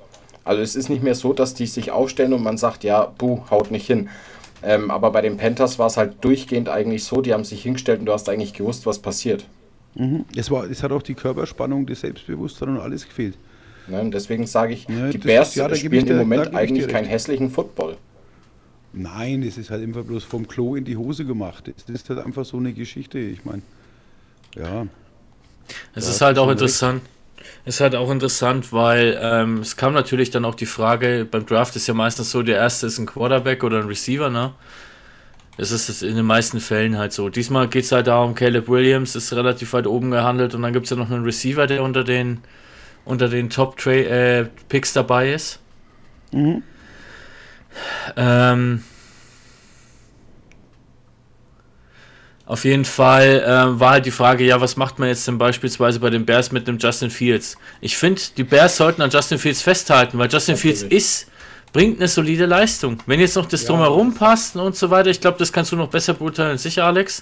Also es ist nicht mehr so, dass die sich aufstellen und man sagt, ja, buh, haut nicht hin. Ähm, aber bei den Panthers war es halt durchgehend eigentlich so, die haben sich hingestellt und du hast eigentlich gewusst, was passiert. Es, war, es hat auch die Körperspannung, das Selbstbewusstsein und alles gefehlt. Ne? Und deswegen sage ich, Ja, die Bears ist- ja, spielen im Moment eigentlich keinen hässlichen Football. Nein, es ist halt einfach bloß vom Klo in die Hose gemacht. Das ist halt einfach so eine Geschichte. Ich meine, ja, es Ja, ist halt auch interessant. Es ist halt auch interessant, weil ähm, es kam natürlich dann auch die Frage, beim Draft ist ja meistens so, der erste ist ein Quarterback oder ein Receiver, ne? Das ist es in den meisten Fällen halt so. Diesmal geht es halt darum, Caleb Williams ist relativ weit oben gehandelt und dann gibt es ja noch einen Receiver, der unter den unter den Top Tra äh, Picks dabei ist. Ähm, auf jeden Fall ähm, war halt die Frage, ja, was macht man jetzt denn beispielsweise bei den Bears mit einem Justin Fields? Ich finde, die Bears sollten an Justin Fields festhalten, weil Justin Fields ist, bringt eine solide Leistung. Wenn jetzt noch das Drumherum passt und so weiter, ich glaube, das kannst du noch besser beurteilen als ich, Alex,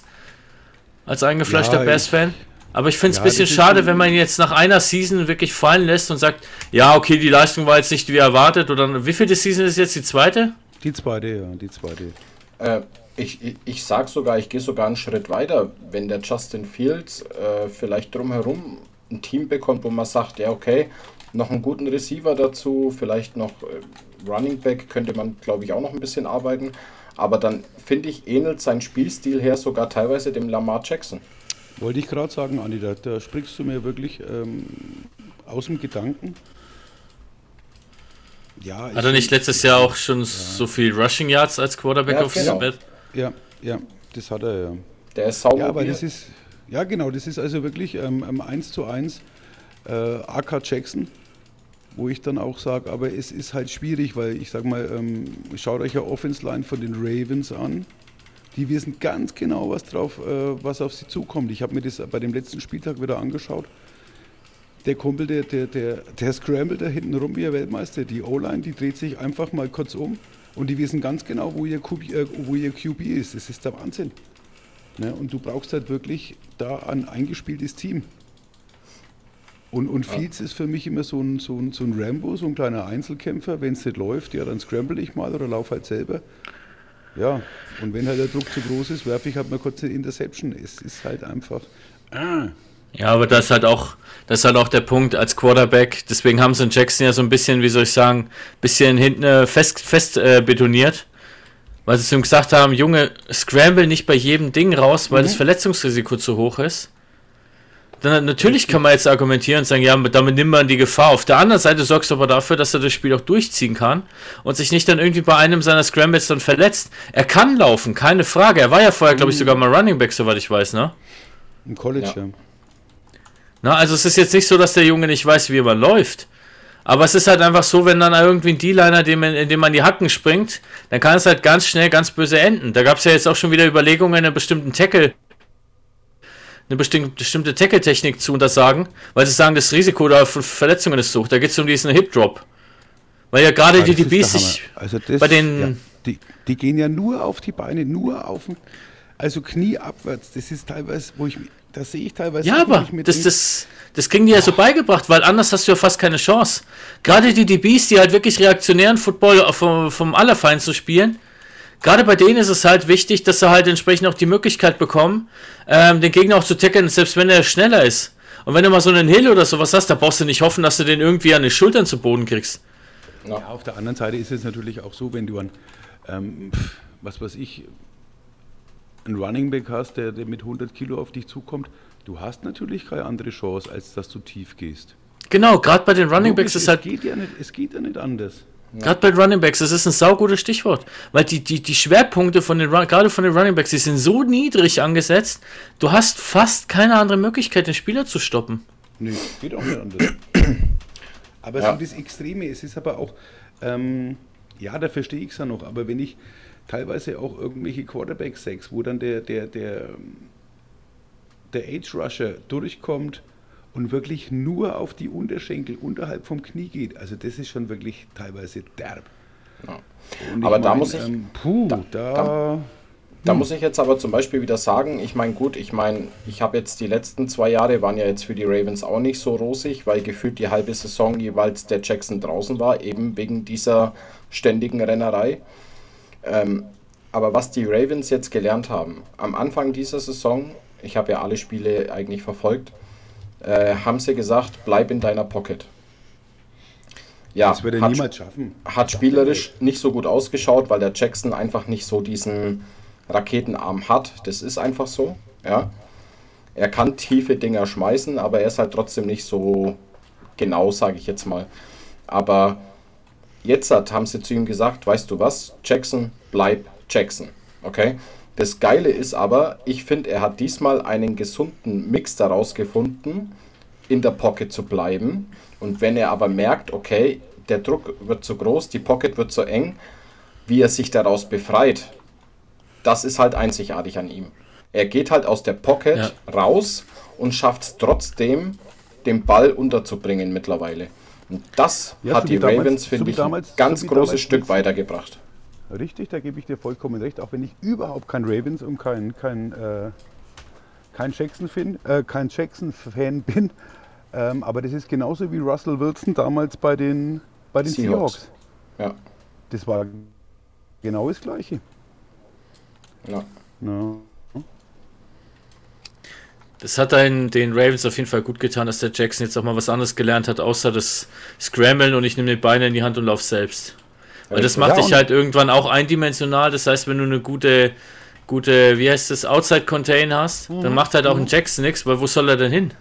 als eingefleischter Ja, Bears-Fan. Aber ich finde es Ja, ein bisschen das ist schade, wenn man ihn jetzt nach einer Season wirklich fallen lässt und sagt, ja, okay, die Leistung war jetzt nicht wie erwartet. Oder wie viel die Season ist jetzt die zweite? die zweite, ja, die zweite. Äh, ich, ich, ich sage sogar, ich gehe sogar einen Schritt weiter. Wenn der Justin Fields äh, vielleicht drumherum ein Team bekommt, wo man sagt, ja, okay, noch einen guten Receiver dazu, vielleicht noch äh, Running Back, könnte man, glaube ich, auch noch ein bisschen arbeiten. Aber dann finde ich, ähnelt sein Spielstil her sogar teilweise dem Lamar Jackson. Wollte ich gerade sagen, Andi, da, da sprichst du mir wirklich ähm, aus dem Gedanken. Ja, Hat er nicht letztes Jahr auch schon so viel Rushing Yards als Quarterback Ja, aufs genau. Bett? Ja, ja, das hat er ja. Der ist sauber. Ja, aber das ist, ja genau, das ist also wirklich ähm, ähm, 1 zu 1 äh, AK Jackson, wo ich dann auch sage, aber es ist halt schwierig, weil ich sag mal, ähm, schaut euch ja Offense Line von den Ravens an. Die wissen ganz genau, was drauf, äh, was auf sie zukommt. Ich habe mir das bei dem letzten Spieltag wieder angeschaut. Der Kumpel, der, der, der, der scrambled da hinten rum wie ein Weltmeister. Die O-Line, die dreht sich einfach mal kurz um und die wissen ganz genau, wo ihr QB, äh, wo ihr QB ist. Das ist der Wahnsinn. Ne? Und du brauchst halt wirklich da ein eingespieltes Team. Und, und Fields ist für mich immer so ein, so, ein, so ein Rambo, so ein kleiner Einzelkämpfer. Wenn es nicht läuft, ja, dann scramble ich mal oder laufe halt selber. Ja, und wenn halt der Druck zu groß ist, werfe ich halt mal kurz eine Interception. Es ist halt einfach. Ah, Ja, aber das ist halt auch, das ist halt auch der Punkt als Quarterback. Deswegen haben sie in Jackson ja so ein bisschen, wie soll ich sagen, bisschen hinten äh, fest, fest äh, betoniert. Weil sie zu ihm gesagt haben, Junge, scramble nicht bei jedem Ding raus, weil das Verletzungsrisiko zu hoch ist. dann natürlich kann man jetzt argumentieren und sagen, ja, damit nimmt man die Gefahr. Auf der anderen Seite sorgst du aber dafür, dass er das Spiel auch durchziehen kann und sich nicht dann irgendwie bei einem seiner Scrambles dann verletzt. Er kann laufen, keine Frage. Er war ja vorher, glaube ich, sogar mal Running Back, soweit ich weiß, ne? Im College, Ja. ja. Na, also es ist jetzt nicht so, dass der Junge nicht weiß, wie man läuft. Aber es ist halt einfach so, wenn dann irgendwie ein D-Liner, dem, in dem man die Hacken springt, dann kann es halt ganz schnell ganz böse enden. Da gab es ja jetzt auch schon wieder Überlegungen, einen bestimmten Tackle, eine bestimmte, bestimmte Tackle-Technik zu untersagen, weil sie sagen, das Risiko da für Verletzungen ist hoch. Da geht es um diesen Hip-Drop. Weil ja gerade Ja, die das ist DBs sich also das, bei den- ja, die, die gehen ja nur auf die Beine, nur auf den, also Knie abwärts. Das ist teilweise, wo ich, das sehe ich teilweise. Ja, aber ich mir das, das, das kriegen die ja so beigebracht, weil anders hast du ja fast keine Chance. Gerade die DBs, die halt wirklich reaktionären Football vom, vom Allerfeinsten spielen, gerade bei denen ist es halt wichtig, dass sie halt entsprechend auch die Möglichkeit bekommen, ähm, den Gegner auch zu tackeln, selbst wenn er schneller ist. Und wenn du mal so einen Hill oder sowas hast, da brauchst du nicht hoffen, dass du den irgendwie an den Schultern zu Boden kriegst. Ja, auf der anderen Seite ist es natürlich auch so, wenn du an, ähm, was weiß ich, einen Running Back hast, der, der mit 100 Kilo auf dich zukommt, du hast natürlich keine andere Chance, als dass du tief gehst. Genau, gerade bei den Running Backs Logisch, ist halt es geht ja nicht, es geht ja nicht anders. Gerade bei Running Backs, das ist ein saugutes Stichwort. Weil die, die, die Schwerpunkte von den Run- gerade von den Running Backs, die sind so niedrig angesetzt, du hast fast keine andere Möglichkeit, den Spieler zu stoppen. Nee, geht auch nicht anders. Aber Ja. so das Extreme, es ist aber auch, ähm, ja, da verstehe ich es ja noch, aber wenn ich teilweise auch irgendwelche Quarterback-Sacks, wo dann der, der, der, der Age-Rusher durchkommt und wirklich nur auf die Unterschenkel unterhalb vom Knie geht, also das ist schon wirklich teilweise derb. Ja. Aber da muss ich- ähm, puh, da, da- Da muss ich jetzt aber zum Beispiel wieder sagen, ich meine, gut, ich meine, ich habe jetzt die letzten zwei Jahre waren ja jetzt für die Ravens auch nicht so rosig, weil gefühlt die halbe Saison jeweils der Jackson draußen war, eben wegen dieser ständigen Rennerei. Ähm, aber was die Ravens jetzt gelernt haben, am Anfang dieser Saison, ich habe ja alle Spiele eigentlich verfolgt, äh, haben sie gesagt, bleib in deiner Pocket. Ja, das wird er hat- niemals schaffen. hat spielerisch nicht so gut ausgeschaut, weil der Jackson einfach nicht so diesen Raketenarm hat. Das ist einfach so. Ja. Er kann tiefe Dinger schmeißen, aber er ist halt trotzdem nicht so genau, sage ich jetzt mal. Aber jetzt hat, haben sie zu ihm gesagt, weißt du was, Jackson, bleib Jackson. Okay? Das Geile ist aber, ich finde, er hat diesmal einen gesunden Mix daraus gefunden, in der Pocket zu bleiben. Und wenn er aber merkt, okay, der Druck wird zu groß, die Pocket wird zu eng, wie er sich daraus befreit, das ist halt einzigartig an ihm. Er geht halt aus der Pocket Ja. raus und schafft es trotzdem, den Ball unterzubringen mittlerweile. Und das Ja, hat so die damals- Ravens, finde ich, damals- ein ganz so großes Stück weitergebracht. Richtig, da gebe ich dir vollkommen recht, auch wenn ich überhaupt kein Ravens und kein, kein, äh, kein Jackson-Fan äh, kein Jackson -Fan bin. Ähm, aber das ist genauso wie Russell Wilson damals bei den, bei den Seahawks. Seahawks. Ja, Das war genau das Gleiche. ja. Ja. Das hat einen, den Ravens auf jeden Fall gut getan, dass der Jackson jetzt auch mal was anderes gelernt hat, außer das Scramblen und ich nehme die Beine in die Hand und lauf selbst. Weil das macht Ja, dich und- halt irgendwann auch eindimensional. Das heißt, wenn du eine gute, gute, wie heißt das, Outside Contain hast, Mhm. dann macht halt auch ein Jackson nichts, weil wo soll er denn hin?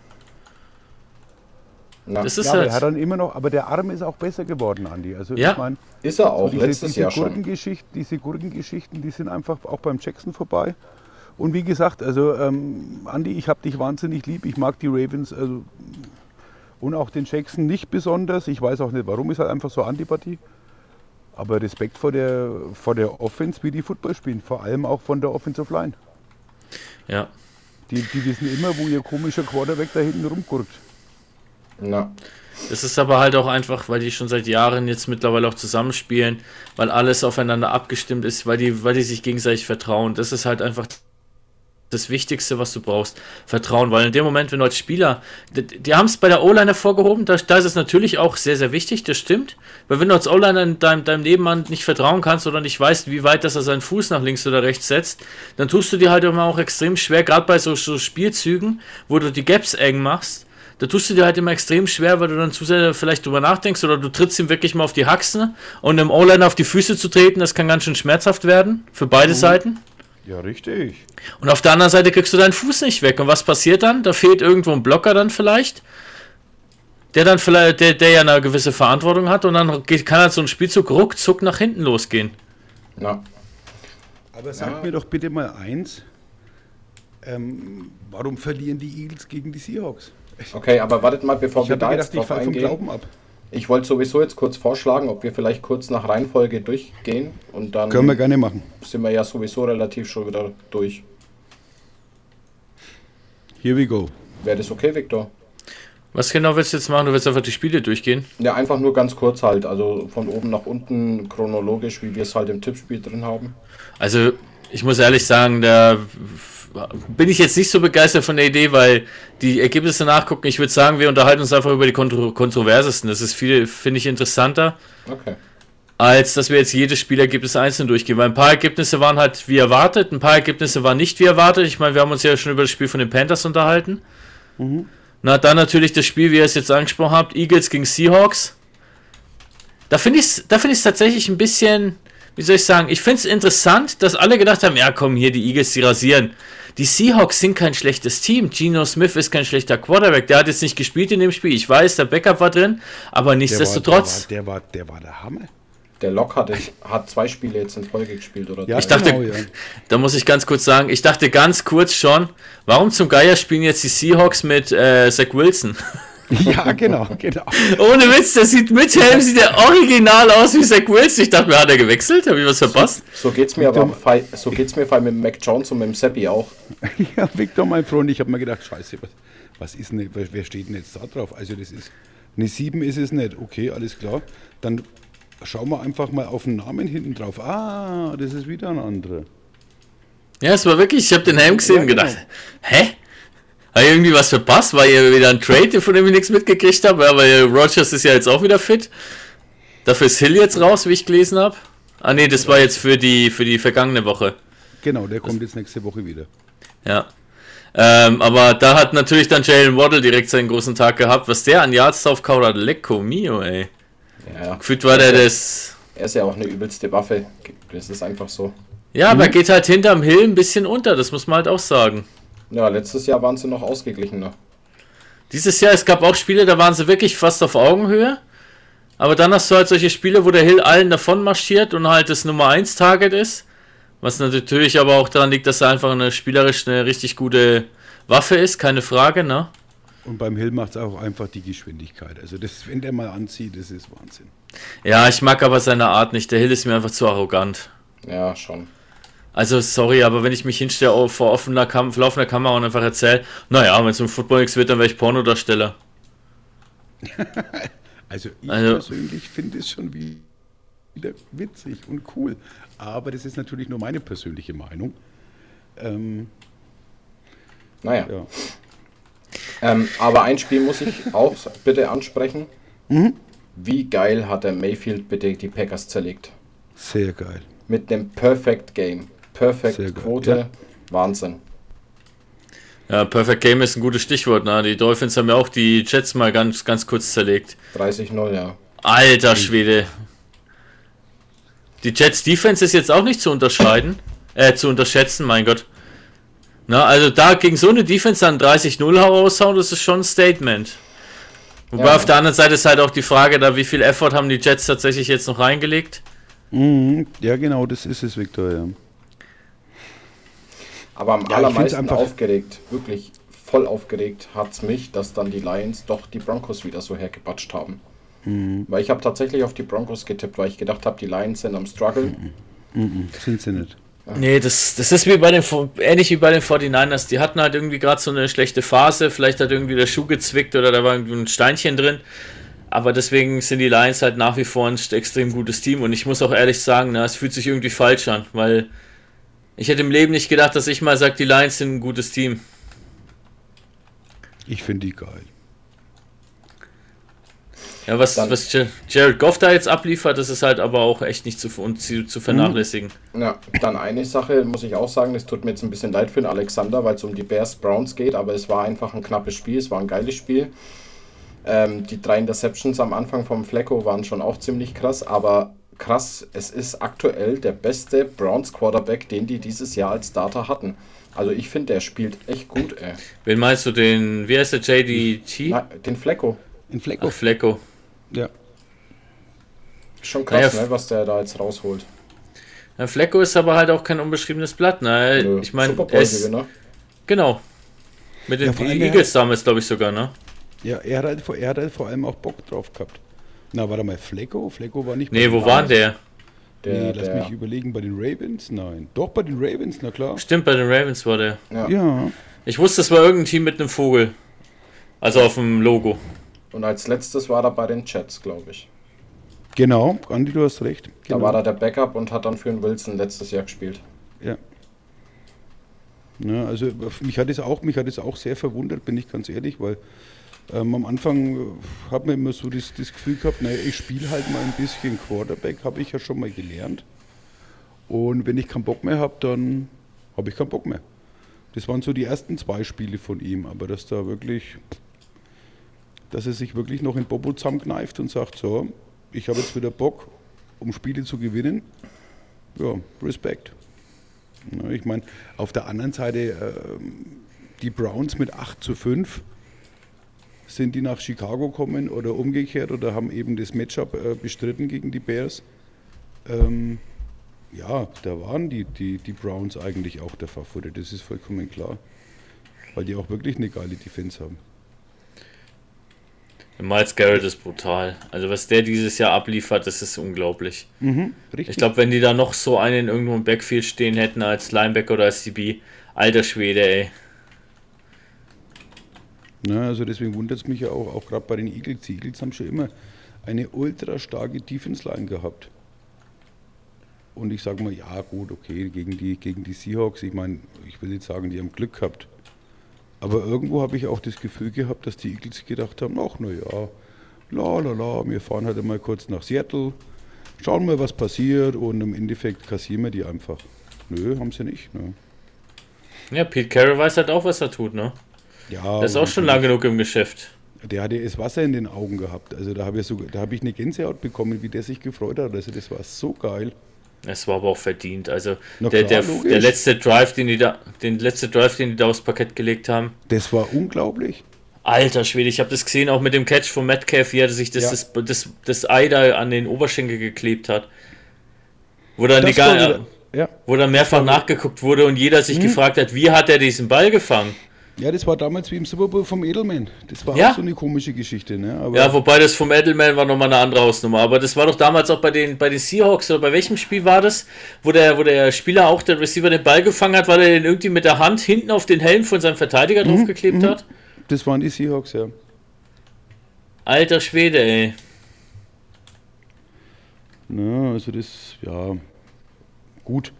Na, Das ist Ja, aber halt. er hat dann immer noch, aber der Arm ist auch besser geworden, Andi. Also Ja. ich meine, ist er auch diese, letztes diese Jahr schon. Gurkengeschichten, diese Gurkengeschichten, die sind einfach auch beim Jackson vorbei. Und wie gesagt, also ähm, Andi, ich habe dich wahnsinnig lieb. Ich mag die Ravens also, und auch den Jackson nicht besonders. Ich weiß auch nicht, warum ist halt einfach so Antipathie. Aber Respekt vor der, vor der Offense, wie die Football spielen. Vor allem auch von der Offensive Line. Ja. Die, die wissen immer, wo ihr komischer Quarterback da hinten rumgurkt. Na, Das ist aber halt auch einfach, weil die schon seit Jahren jetzt mittlerweile auch zusammenspielen, weil alles aufeinander abgestimmt ist, weil die, weil die sich gegenseitig vertrauen. Das ist halt einfach das Wichtigste, was du brauchst. Vertrauen, weil in dem Moment, wenn du als Spieler, die, die haben es bei der O-Line hervorgehoben, da, da ist es natürlich auch sehr, sehr wichtig, das stimmt. Weil wenn du als O-Liner in deinem, deinem Nebenmann nicht vertrauen kannst oder nicht weißt, wie weit dass er seinen Fuß nach links oder rechts setzt, dann tust du dir halt immer auch extrem schwer, gerade bei so, so Spielzügen, wo du die Gaps eng machst, da tust du dir halt immer extrem schwer, weil du dann zu sehr vielleicht drüber nachdenkst oder du trittst ihm wirklich mal auf die Haxen und einem O-Liner auf die Füße zu treten, das kann ganz schön schmerzhaft werden, für beide Seiten. Ja, richtig. Und auf der anderen Seite kriegst du deinen Fuß nicht weg. Und was passiert dann? Da fehlt irgendwo ein Blocker dann vielleicht. Der dann vielleicht, der, der ja eine gewisse Verantwortung hat und dann geht, kann halt so ein Spielzug ruckzuck nach hinten losgehen. Ja. Aber sag Ja. mir doch bitte mal eins. Ähm, warum verlieren die Eagles gegen die Seahawks? Okay, aber wartet mal, bevor Ich wir da mir jetzt gedacht, ich drauf falle vom eingehen. Glauben ab. Ich wollte sowieso jetzt kurz vorschlagen, ob wir vielleicht kurz nach Reihenfolge durchgehen und dann Können wir gerne machen. sind wir ja sowieso relativ schon wieder durch. Here we go. Wäre das okay, Victor? Was genau willst du jetzt machen? Du willst einfach die Spiele durchgehen? Ja, einfach nur ganz kurz halt, also von oben nach unten chronologisch, wie wir es halt im Tippspiel drin haben. Also, ich muss ehrlich sagen, da bin ich jetzt nicht so begeistert von der Idee, weil die Ergebnisse nachgucken, ich würde sagen, wir unterhalten uns einfach über die kontro kontroversesten. Das ist viel, finde ich, interessanter, Okay. als dass wir jetzt jedes Spielergebnis einzeln durchgehen. Weil ein paar Ergebnisse waren halt wie erwartet, ein paar Ergebnisse waren nicht wie erwartet. Ich meine, wir haben uns ja schon über das Spiel von den Panthers unterhalten. Na, dann natürlich das Spiel, wie ihr es jetzt angesprochen habt, Eagles gegen Seahawks. Da finde ich es da find tatsächlich ein bisschen, wie soll ich sagen, ich finde es interessant, dass alle gedacht haben, ja komm, hier die Eagles, die rasieren. Die Seahawks sind kein schlechtes Team. Geno Smith ist kein schlechter Quarterback. Der hat jetzt nicht gespielt in dem Spiel. Ich weiß, der Backup war drin, aber nichtsdestotrotz. Der war, der, war, der war der Hammer. Der Lock hat, hat zwei Spiele jetzt in Folge gespielt, oder? Ja? Ich dachte, Genau, ja. da muss ich ganz kurz sagen, ich dachte ganz kurz schon, warum zum Geier spielen jetzt die Seahawks mit äh, Zach Wilson? <laughs> <laughs> Ja, genau, genau. Ohne Witz, der sieht mit Helm, sieht der original aus wie Zach Wilson. Ich dachte mir, hat er gewechselt? Habe ich was verpasst? So geht's mir aber fei- so geht's mir vor allem mit Mac Jones und mit dem Seppi auch. <laughs> Ja, Victor, mein Freund, ich habe mir gedacht, scheiße, was, was ist denn, wer steht denn jetzt da drauf? Also das ist, eine 7 ist es nicht. Okay, alles klar. Dann schauen wir einfach mal auf den Namen hinten drauf. Ah, das ist wieder ein anderer. Ja, es war wirklich, ich habe den Helm gesehen Ja, und genau. gedacht, hä? Irgendwie was verpasst? War hier wieder ein Trade, von dem ich nichts mitgekriegt habe? Ja, weil Rogers ist ja jetzt auch wieder fit. Dafür ist Hill jetzt raus, wie ich gelesen habe. Ah nee, das war jetzt für die, für die vergangene Woche. Genau, der kommt jetzt nächste Woche wieder. Ja. Ähm, aber da hat natürlich dann Jalen Waddle direkt seinen großen Tag gehabt. Was der an Yards draufkaut hat, lecko mio, ey. Ja, ja. Gefühlt war der das... Er ist ja auch eine übelste Waffe. Das ist einfach so. Ja, aber er geht halt hinterm Hill ein bisschen unter, das muss man halt auch sagen. Ja, letztes Jahr waren sie noch ausgeglichener. Dieses Jahr, es gab auch Spiele, da waren sie wirklich fast auf Augenhöhe. Aber dann hast du halt solche Spiele, wo der Hill allen davon marschiert und halt das Nummer 1 Target ist. Was natürlich aber auch daran liegt, dass er einfach eine spielerisch eine richtig gute Waffe ist, keine Frage, ne? Und beim Hill macht es auch einfach die Geschwindigkeit. Also das, wenn der mal anzieht, das ist Wahnsinn. Ja, ich mag aber seine Art nicht. Der Hill ist mir einfach zu arrogant. Ja, schon. Also, sorry, aber wenn ich mich hinstelle oh, vor offener Kam laufender Kamera und einfach erzähle, naja, wenn es im Football nichts wird, dann wäre ich Pornodarsteller. <laughs> Also ich Also- persönlich finde es schon wie- wieder witzig und cool. Aber das ist natürlich nur meine persönliche Meinung. Ähm, Naja. ja. Ähm, aber ein Spiel muss ich auch bitte ansprechen. Wie geil hat der Mayfield bitte die Packers zerlegt? Sehr geil. Mit dem Perfect Game. Perfect Quote. ja. Wahnsinn. Ja, Perfect Game ist ein gutes Stichwort, ne? Die Dolphins haben ja auch die Jets mal ganz, ganz kurz zerlegt. 30-0, ja. Alter Schwede. Die Jets Defense ist jetzt auch nicht zu unterscheiden, äh, zu unterschätzen, mein Gott. Na, also da gegen so eine Defense dann 30-0 raushauen, das ist schon ein Statement. Wobei Ja. auf der anderen Seite ist halt auch die Frage, da wie viel Effort haben die Jets tatsächlich jetzt noch reingelegt? Mhm. Ja, genau, das ist es, Victor. Ja. Aber am Ja, allermeisten einfach- aufgeregt, wirklich voll aufgeregt hat es mich, dass dann die Lions doch die Broncos wieder so hergebatscht haben. Mhm. Weil ich habe tatsächlich auf die Broncos getippt, weil ich gedacht habe, die Lions sind am Struggle. Mhm. Sind sie nicht. Nee, das, das ist wie bei den, ähnlich wie bei den 49ers. Die hatten halt irgendwie gerade so eine schlechte Phase. Vielleicht hat irgendwie der Schuh gezwickt oder da war irgendwie ein Steinchen drin. Aber deswegen sind die Lions halt nach wie vor ein extrem gutes Team. Und ich muss auch ehrlich sagen, na, es fühlt sich irgendwie falsch an, weil ich hätte im Leben nicht gedacht, dass ich mal sage, die Lions sind ein gutes Team. Ich finde die geil. Ja, was, Dann- was Jar- Jared Goff da jetzt abliefert, das ist halt aber auch echt nicht zu, zu, zu vernachlässigen. Ja, dann eine Sache muss ich auch sagen, es tut mir jetzt ein bisschen leid für den Alexander, weil es um die Bears Browns geht, aber es war einfach ein knappes Spiel, es war ein geiles Spiel. Ähm, die drei Interceptions am Anfang vom Flecko waren schon auch ziemlich krass, aber krass, es ist aktuell der beste Browns Quarterback, den die dieses Jahr als Starter hatten. Also ich finde, der spielt echt gut, ey. Wen meinst du, den, wie heißt der, JDT? Na, den Flecko. In Flecko. Ach, Flecko. Ja. Schon krass, Naja, ne, was der da jetzt rausholt. Ja, Flecko ist aber halt auch kein unbeschriebenes Blatt, ne? Nö, Ich meine, Bowl-Gewinner. genau. Mit den Ja, Eagles damals, glaube ich, sogar, ne? Ja, er hat, halt, vor- er hat halt vor allem auch Bock drauf gehabt. Na, warte mal, Flecko? Flecko war nicht bei Nee, wo war der? Der, nee, lass der, mich überlegen, bei den Ravens? Nein. Doch, bei den Ravens, na klar. Stimmt, bei den Ravens war der. ja. Ja. Ich wusste, es war irgendein Team mit einem Vogel. Also auf dem Logo. Und als letztes war er bei den Jets, glaube ich. Genau, Andi, du hast recht. Genau. Da war er der Backup und hat dann für den Wilson letztes Jahr gespielt. Ja. Ja, also mich hat es auch, mich hat es auch sehr verwundert, bin ich ganz ehrlich, weil ähm, am Anfang äh, hat man immer so das, das Gefühl gehabt, naja, ich spiele halt mal ein bisschen Quarterback, habe ich ja schon mal gelernt. Und wenn ich keinen Bock mehr habe, dann habe ich keinen Bock mehr. Das waren so die ersten zwei Spiele von ihm, aber dass da wirklich, dass er sich wirklich noch in Bobo zusammenkneift und sagt, so, ich habe jetzt wieder Bock, um Spiele zu gewinnen. Ja, Respekt. Ich meine, auf der anderen Seite, ähm, die Browns mit 8 zu 5, sind die nach Chicago gekommen oder umgekehrt oder haben eben das Matchup äh, bestritten gegen die Bears. Ähm, ja, da waren die, die, die Browns eigentlich auch der Favorit, das ist vollkommen klar. Weil die auch wirklich eine geile Defense haben. Miles Garrett ist brutal. Also was der dieses Jahr abliefert, das ist unglaublich. Richtig. Ich glaube, wenn die da noch so einen irgendwo im Backfield stehen hätten als Linebacker oder als CB, alter Schwede, ey. Ja, also deswegen wundert es mich ja auch, auch gerade bei den Eagles. Die Eagles haben schon immer eine ultra starke Defense-Line gehabt. Und ich sage mal, ja gut, okay, gegen die, gegen die Seahawks, ich meine, ich will jetzt sagen, die haben Glück gehabt. Aber irgendwo habe ich auch das Gefühl gehabt, dass die Eagles gedacht haben, ach na ja, la la la, wir fahren halt mal kurz nach Seattle, schauen mal, was passiert und im Endeffekt kassieren wir die einfach. Nö, haben sie nicht. Ne? Ja, Pete Carroll weiß halt auch, was er tut, ne? Ja, Der ist auch schon lang genug im Geschäft. Der hatte das Wasser in den Augen gehabt. Also da habe ich, so, da hab ich eine Gänsehaut bekommen, wie der sich gefreut hat. Also das war so geil. Es war aber auch verdient. Also Na der, klar, der, der letzte Drive, den die da, den letzte Drive, den die da aufs Parkett gelegt haben. Das war unglaublich. Alter Schwede, ich habe das gesehen, auch mit dem Catch von Metcalf, wie er sich das, Ja. das, das, das Ei da an den Oberschenkel geklebt hat. Wo dann, die, Das wieder- ja. wo dann mehrfach nachgeguckt wurde und jeder sich gefragt hat, wie hat er diesen Ball gefangen? Ja, das war damals wie im Super Bowl vom Edelman. Das war Ja. auch so eine komische Geschichte. Ne? Aber Ja, wobei das vom Edelman war nochmal eine andere Hausnummer. Aber das war doch damals auch bei den, bei den Seahawks oder bei welchem Spiel war das, wo der, wo der Spieler auch, der Receiver, den Ball gefangen hat, weil er den irgendwie mit der Hand hinten auf den Helm von seinem Verteidiger Mhm, draufgeklebt hat? das waren die Seahawks, ja. Alter Schwede, ey. Ja, also das, ja, gut.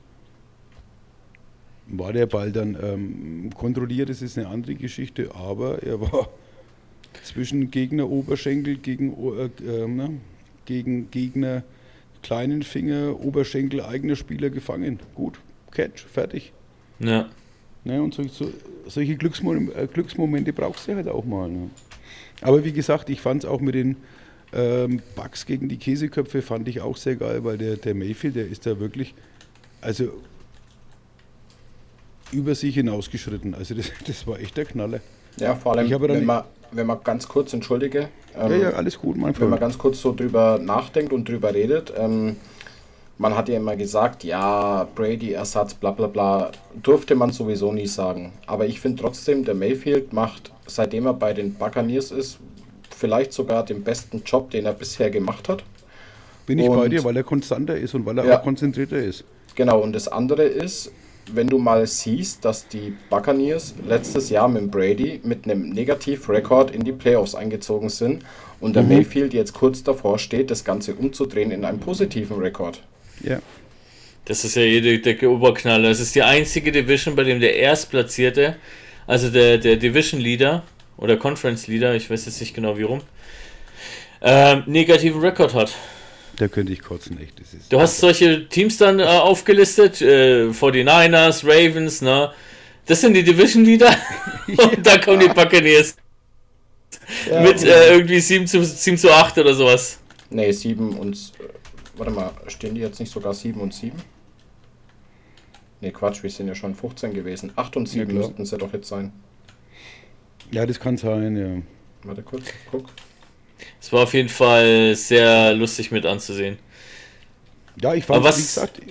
War der Ball dann ähm, kontrolliert, das ist eine andere Geschichte, aber er war zwischen Gegner Oberschenkel gegen, äh, ne, gegen Gegner kleinen Finger, Oberschenkel eigener Spieler gefangen. Gut, Catch, fertig. Ja. Ne, und so, so, solche Glücksmom äh, Glücksmomente brauchst du halt auch mal. Ne. Aber wie gesagt, ich fand es auch mit den ähm, Bugs gegen die Käseköpfe fand ich auch sehr geil, weil der, der Mayfield, der ist da wirklich, also über sich hinausgeschritten. Also das, <laughs> das war echt der Knaller. Ja, vor allem, wenn man, wenn man ganz kurz, entschuldige, ähm, Ja, ja, alles gut, mein wenn man Freund. ganz kurz so drüber nachdenkt und drüber redet, ähm, man hat ja immer gesagt, ja, Brady-Ersatz, bla bla bla, durfte man sowieso nie sagen. Aber ich finde trotzdem, der Mayfield macht, seitdem er bei den Buccaneers ist, vielleicht sogar den besten Job, den er bisher gemacht hat. Bin ich bei und- dir, weil er konstanter ist und weil er Ja. auch konzentrierter ist. Genau, und das andere ist, wenn du mal siehst, dass die Buccaneers letztes Jahr mit Brady mit einem Negativ-Rekord in die Playoffs eingezogen sind und der Mayfield jetzt kurz davor steht, das Ganze umzudrehen in einen positiven Rekord. Ja. Das ist ja jede der Oberknaller. Das ist die einzige Division, bei dem der Erstplatzierte, also der, der Division Leader oder Conference Leader, ich weiß jetzt nicht genau wie rum, ähm, negativen Rekord hat. Da könnte ich kotzen, echt. Das ist Du hast solche Teams dann äh, aufgelistet, äh, 49ers, Ravens, ne? Das sind die Division Leader. <laughs> Und da kommen die Buccaneers. Mit äh, irgendwie 7 zu, 7 zu 8 oder sowas. Nee, 7 und warte mal, stehen die jetzt nicht sogar 7 und 7? Ne, Quatsch, wir sind ja schon 15 gewesen. 8 und 7 klar. müssten sie doch jetzt sein. Ja, das kann sein, ja. Warte kurz, guck. Es war auf jeden Fall sehr lustig mit anzusehen. Ja, ich fand, Aber was- wie gesagt,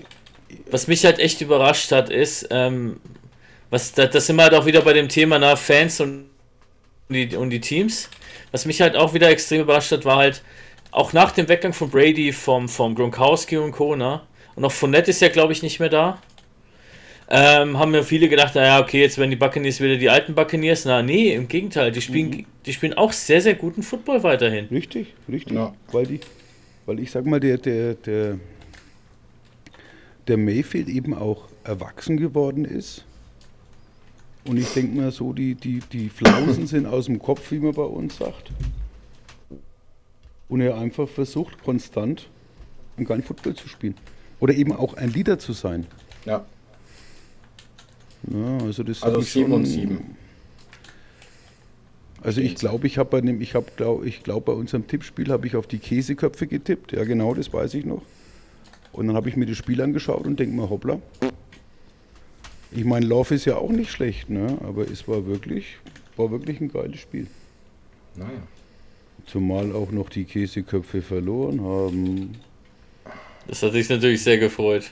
Was mich halt echt überrascht hat, ist, ähm, was, da, das sind wir halt auch wieder bei dem Thema nach Fans und die, und die Teams. Was mich halt auch wieder extrem überrascht hat, war halt, auch nach dem Weggang von Brady, vom, vom Gronkowski und Co. Ne? Und auch Fournette ist ja, glaube ich, nicht mehr da. Ähm, haben ja viele gedacht, naja, okay, jetzt werden die Buccaneers wieder die alten Buccaneers. Na, nee, im Gegenteil, die spielen, die spielen auch sehr, sehr guten Football weiterhin. richtig, richtig. Ja. Weil, die, weil ich sag mal, der, der, der, der Mayfield eben auch erwachsen geworden ist. Und ich denke mal so, die, die, die Flausen <coughs> sind aus dem Kopf, wie man bei uns sagt. Und er einfach versucht, konstant einen geilen Football zu spielen. Oder eben auch ein Leader zu sein. Ja, Ja, also das also hab ich 7 und schon- 7. Also ich glaube, ich habe bei dem, ich habe, glaub, ich glaube bei unserem Tippspiel habe ich auf die Käseköpfe getippt. Ja, genau, das weiß ich noch. Und dann habe ich mir das Spiel angeschaut und denke mir, hoppla. Ich meine, Love ist ja auch nicht schlecht, ne? Aber es war wirklich, war wirklich ein geiles Spiel. Naja. Zumal auch noch die Käseköpfe verloren haben. Das hat sich natürlich sehr gefreut.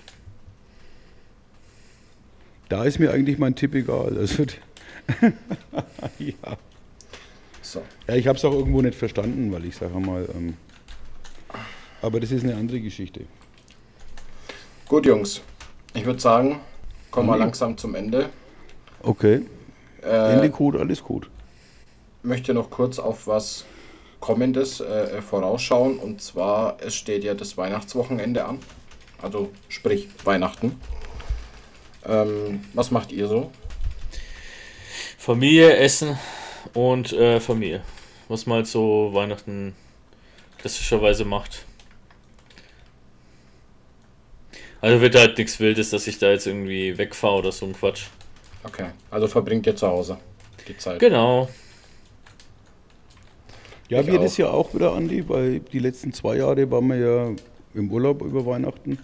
Da ist mir eigentlich mein Tipp egal. Also, <laughs> ja. So. ja, ich habe es auch irgendwo nicht verstanden, weil ich sage mal, ähm, aber das ist eine andere Geschichte. Gut, Jungs. Ich würde sagen, kommen wir Mhm. langsam zum Ende. Okay, Äh, Ende gut, alles gut. möchte noch kurz auf was Kommendes äh, vorausschauen. Und zwar, es steht ja das Weihnachtswochenende an. Also sprich Weihnachten. Ähm, was macht ihr so? Familie, Essen und äh, Familie. Was man halt so Weihnachten klassischerweise macht. Also wird halt nichts Wildes, dass ich da jetzt irgendwie wegfahre oder so ein Quatsch. Okay, also verbringt ihr zu Hause die Zeit. Genau. Ja, Ich wir auch. das ja auch wieder, Andi, weil die letzten zwei Jahre waren wir ja im Urlaub über Weihnachten.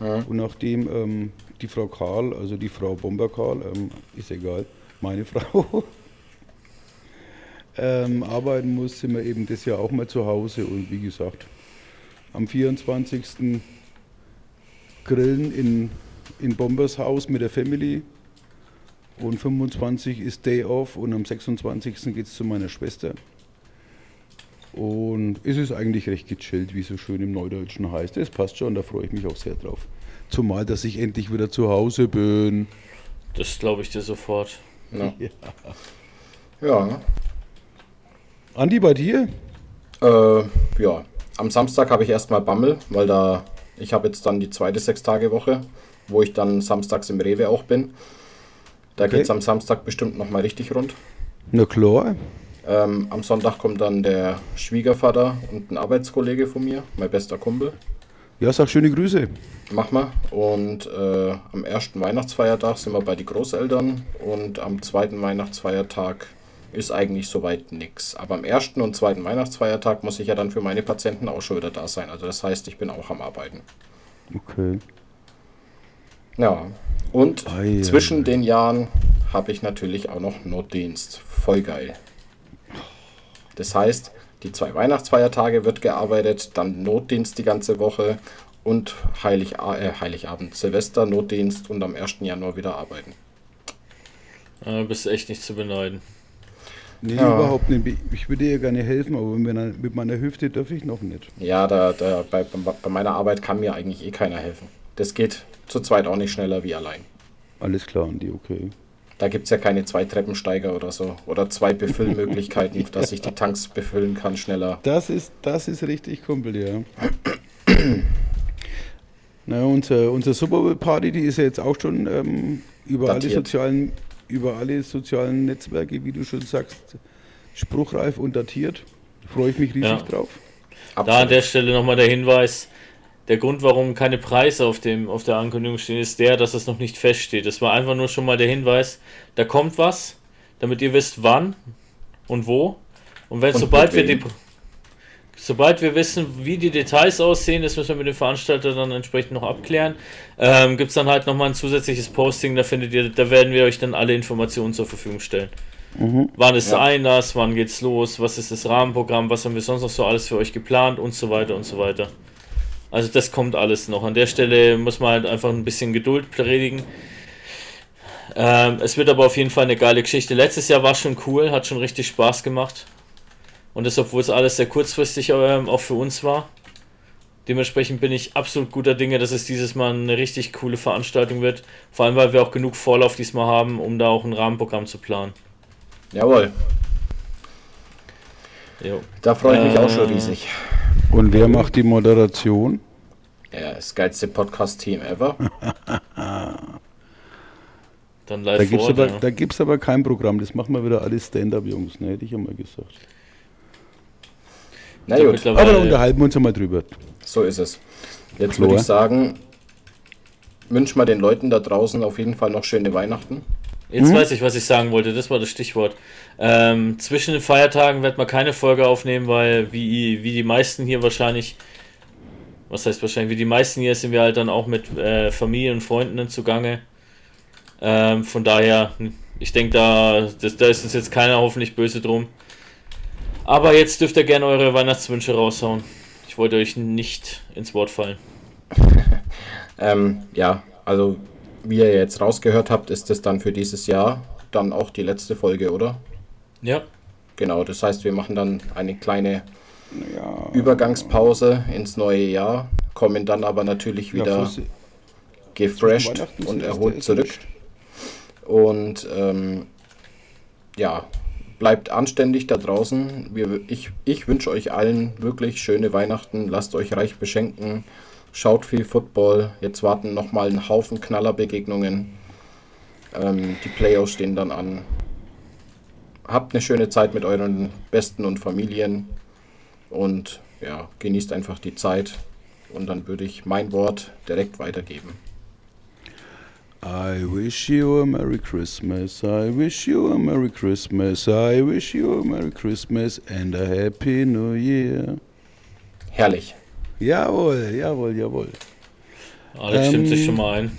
Mhm. Und nachdem ähm, die Frau Karl, also die Frau Bomber Karl, ähm, ist egal, meine <laughs> Frau, ähm, arbeiten muss, sind wir eben das Jahr auch mal zu Hause. Und wie gesagt, am 24. grillen in, in Bombers Haus mit der Family. Und 25 ist Day Off und am 26. geht es zu meiner Schwester. Und es ist eigentlich recht gechillt, wie es so schön im Neudeutschen heißt. Es passt schon, da freue ich mich auch sehr drauf. Zumal, dass ich endlich wieder zu Hause bin. Das glaube ich dir sofort. Ja. Ja. ja. Andi, bei dir? Äh, ja, am Samstag habe ich erstmal Bammel, weil da ich habe jetzt dann die zweite Sechs-Tage-Woche, wo ich dann samstags im Rewe auch bin. Da Okay. geht es am Samstag bestimmt nochmal richtig rund. Na klar. Ähm, am Sonntag kommt dann der Schwiegervater und ein Arbeitskollege von mir, mein bester Kumpel. Ja, sag schöne Grüße. Mach mal. Und äh, am ersten Weihnachtsfeiertag sind wir bei den Großeltern und am zweiten Weihnachtsfeiertag ist eigentlich soweit nichts. Aber am ersten und zweiten Weihnachtsfeiertag muss ich ja dann für meine Patienten auch schon wieder da sein. Also das heißt, ich bin auch am Arbeiten. Okay. Ja. Und ei, zwischen den Jahren habe ich natürlich auch noch Notdienst. Voll geil. Das heißt, die zwei Weihnachtsfeiertage wird gearbeitet, dann Notdienst die ganze Woche und Heilig, äh, Heiligabend, Silvester, Notdienst und am 1. Januar wieder arbeiten. Äh, bist echt nicht zu beneiden. Nee, Ja. überhaupt nicht. Ich würde dir gerne helfen, aber mit meiner, mit meiner Hüfte darf ich noch nicht. Ja, da, da, bei, bei meiner Arbeit kann mir eigentlich eh keiner helfen. Das geht zu zweit auch nicht schneller wie allein. Alles klar, Andi, okay. Da gibt es ja keine zwei Treppensteiger oder so. Oder zwei Befüllmöglichkeiten, <laughs> dass ich die Tanks befüllen kann schneller. Das ist, das ist richtig, Kumpel, ja. <clears throat> Na, unser, unser Super Bowl Party, die ist ja jetzt auch schon ähm, über, alle sozialen, über alle sozialen Netzwerke, wie du schon sagst, spruchreif und datiert. Freue ich mich riesig Ja. drauf. Da an Absolut. der Stelle nochmal der Hinweis. Der Grund, warum keine Preise auf, dem, auf der Ankündigung stehen, ist der, dass es noch nicht feststeht. Das war einfach nur schon mal der Hinweis, da kommt was, damit ihr wisst wann und wo. Und wenn Und sobald wir die sobald wir wissen, wie die Details aussehen, das müssen wir mit dem Veranstalter dann entsprechend noch abklären, ähm, gibt es dann halt nochmal ein zusätzliches Posting, da findet ihr, da werden wir euch dann alle Informationen zur Verfügung stellen. Wann ist Ja. Einlass, wann geht's los, was ist das Rahmenprogramm, was haben wir sonst noch so alles für euch geplant und so weiter und so weiter. Also das kommt alles noch. An der Stelle muss man halt einfach ein bisschen Geduld predigen. Ähm, es wird aber auf jeden Fall eine geile Geschichte. Letztes Jahr war schon cool, hat schon richtig Spaß gemacht. Und das, obwohl es alles sehr kurzfristig ähm, auch für uns war. Dementsprechend bin ich absolut guter Dinge, dass es dieses Mal eine richtig coole Veranstaltung wird. Vor allem, weil wir auch genug Vorlauf diesmal haben, um da auch ein Rahmenprogramm zu planen. Jawohl, Jo. da freue ich mich auch schon Äh. riesig. Und wer macht die Moderation? Ja, das geilste Podcast-Team ever. <laughs> Dann Da live gibt es aber, ja. da gibt's aber kein Programm. Das machen wir wieder alles Stand-up-Jungs, ne? hätte ich ja mal gesagt. Na Ja, gut, Aber da unterhalten wir uns einmal drüber. so ist es. Jetzt würde ich sagen, wünschen wir den Leuten da draußen auf jeden Fall noch schöne Weihnachten. Jetzt Mhm. weiß ich, was ich sagen wollte. Das war das Stichwort. Ähm, zwischen den Feiertagen wird man keine Folge aufnehmen, weil wie, wie die meisten hier wahrscheinlich, was heißt wahrscheinlich, wie die meisten hier sind wir halt dann auch mit äh, Familie und Freunden zugange. Ähm, von daher, ich denke, da, das, da ist uns jetzt keiner hoffentlich böse drum. Aber jetzt dürft ihr gerne eure Weihnachtswünsche raushauen. Ich wollte euch nicht ins Wort fallen. <laughs> Ähm, ja, also wie ihr jetzt rausgehört habt, ist es dann für dieses Jahr dann auch die letzte Folge, oder? Ja, Genau, das heißt, wir machen dann eine kleine Ja, Übergangspause ins neue Jahr, kommen dann aber natürlich wieder ja, gefresht und erholt zurück. Und ähm, ja, bleibt anständig da draußen. Wir, ich, ich wünsche euch allen wirklich schöne Weihnachten. Lasst euch reich beschenken. Schaut viel Football. Jetzt warten nochmal ein Haufen Knallerbegegnungen. Ähm, die Playoffs stehen dann an. Habt eine schöne Zeit mit euren Besten und Familien. Und ja, genießt einfach die Zeit. Und dann würde ich mein Wort direkt weitergeben. I wish you a Merry Christmas, I wish you a Merry Christmas, I wish you a Merry Christmas and a Happy New Year. Herrlich. Jawohl, jawohl, jawohl. Alex stimmt sich Ähm, schon mal ein.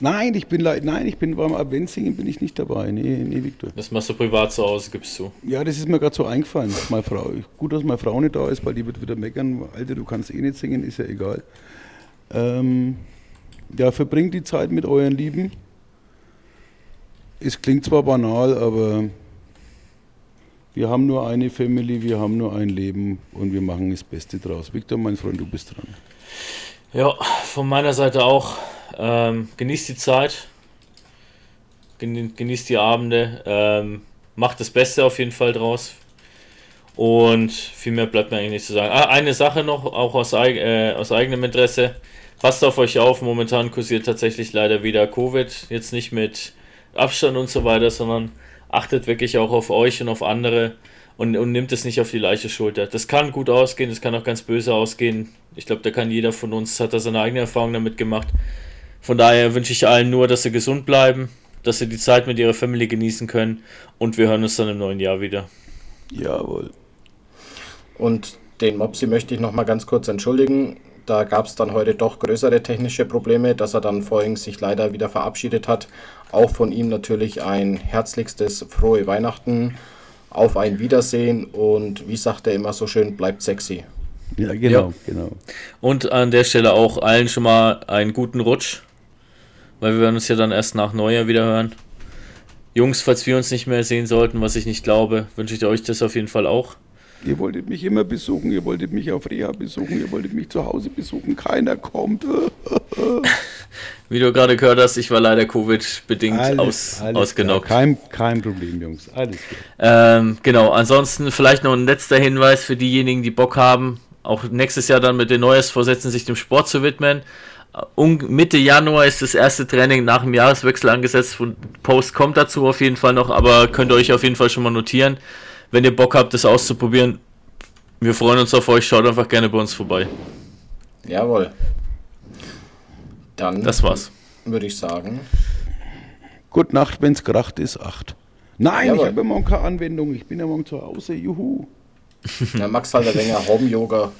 Nein, ich bin leid, nein, ich bin beim Adventssingen bin ich nicht dabei. Nee, nee, Victor. Das machst du privat zu Hause, gibst du. Ja, das ist mir gerade so eingefallen. Meine Frau, gut, dass meine Frau nicht da ist, weil die wird wieder meckern. Alter, du kannst eh nicht singen, ist ja egal. Ähm, ja, verbringt die Zeit mit euren Lieben. Es klingt zwar banal, aber wir haben nur eine Family, wir haben nur ein Leben und wir machen das Beste draus. Victor, mein Freund, du bist dran. Ja, von meiner Seite auch. Ähm, genießt die Zeit. Geni- Genießt die Abende. Ähm, macht das Beste auf jeden Fall draus. Und viel mehr bleibt mir eigentlich nicht zu sagen. Ah, eine Sache noch, auch aus, äh, aus eigenem Interesse. Passt auf euch auf. Momentan kursiert tatsächlich leider wieder Covid. Jetzt nicht mit Abstand und so weiter, sondern achtet wirklich auch auf euch und auf andere und, und nimmt es nicht auf die leichte Schulter. Das kann gut ausgehen, das kann auch ganz böse ausgehen. Ich glaube, da kann jeder von uns, hat da seine eigene Erfahrung damit gemacht. Von daher wünsche ich allen nur, dass sie gesund bleiben, dass sie die Zeit mit ihrer Family genießen können und wir hören uns dann im neuen Jahr wieder. Jawohl. Und den Mopsi möchte ich noch mal ganz kurz entschuldigen. Da gab es dann heute doch größere technische Probleme, dass er dann vorhin sich leider wieder verabschiedet hat. Auch von ihm natürlich ein herzlichstes frohe Weihnachten, auf ein Wiedersehen und wie sagt er immer so schön, bleibt sexy. Ja, genau, Ja. genau. Und an der Stelle auch allen schon mal einen guten Rutsch, weil wir werden uns ja dann erst nach Neujahr wieder hören. Jungs, falls wir uns nicht mehr sehen sollten, was ich nicht glaube, wünsche ich euch das auf jeden Fall auch. Ihr wolltet mich immer besuchen, ihr wolltet mich auf Reha besuchen, ihr wolltet mich zu Hause besuchen. Keiner kommt. <laughs> Wie du gerade gehört hast, ich war leider Covid-bedingt aus, ausgenockt. klar. Kein, kein Problem, Jungs. Alles gut. Ähm, genau, ansonsten vielleicht noch ein letzter Hinweis für diejenigen, die Bock haben, auch nächstes Jahr dann mit den Neujahrsvorsätzen sich dem Sport zu widmen. Um, Mitte Januar ist das erste Training nach dem Jahreswechsel angesetzt. Post kommt dazu auf jeden Fall noch, aber könnt ihr euch auf jeden Fall schon mal notieren. Wenn ihr Bock habt, das auszuprobieren, wir freuen uns auf euch. Schaut einfach gerne bei uns vorbei. Jawohl. Dann Das war's. würde ich sagen, Gute Nacht, wenn's kracht ist, acht. Nein, Jawohl. ich habe morgen keine Anwendung. Ich bin ja morgen zu Hause. Juhu. <laughs> Ja, Max halt ein wenig Home-Yoga.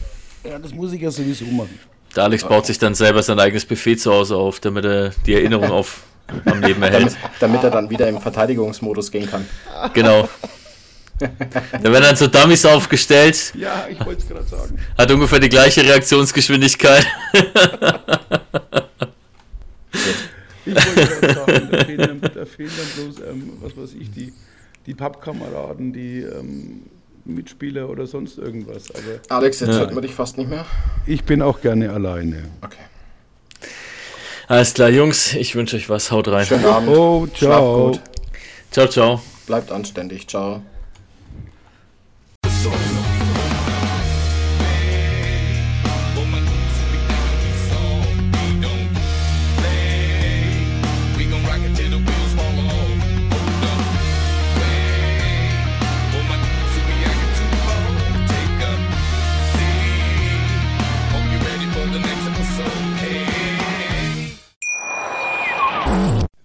Ja, das muss ich ja sowieso machen. Der Alex baut sich dann selber sein eigenes Buffet zu Hause auf, damit er die Erinnerung <laughs> auf am Leben Damit, erhält. damit er dann wieder im Verteidigungsmodus gehen kann. Genau. <laughs> Da werden dann so Dummies aufgestellt, Ja, ich wollte es gerade sagen. hat ungefähr die gleiche Reaktionsgeschwindigkeit. Ich wollte gerade sagen, da fehlen dann, da fehlen dann bloß, ähm, was weiß ich, die, die Pappkameraden, die ähm, Mitspieler oder sonst irgendwas. Aber Alex, jetzt Ja. hört man dich fast nicht mehr. ich bin auch gerne alleine. Okay. Alles klar, Jungs, ich wünsche euch was. Haut rein. Schönen Abend. Oh, Schlaf ciao. gut. Ciao, ciao. Bleibt anständig. Ciao.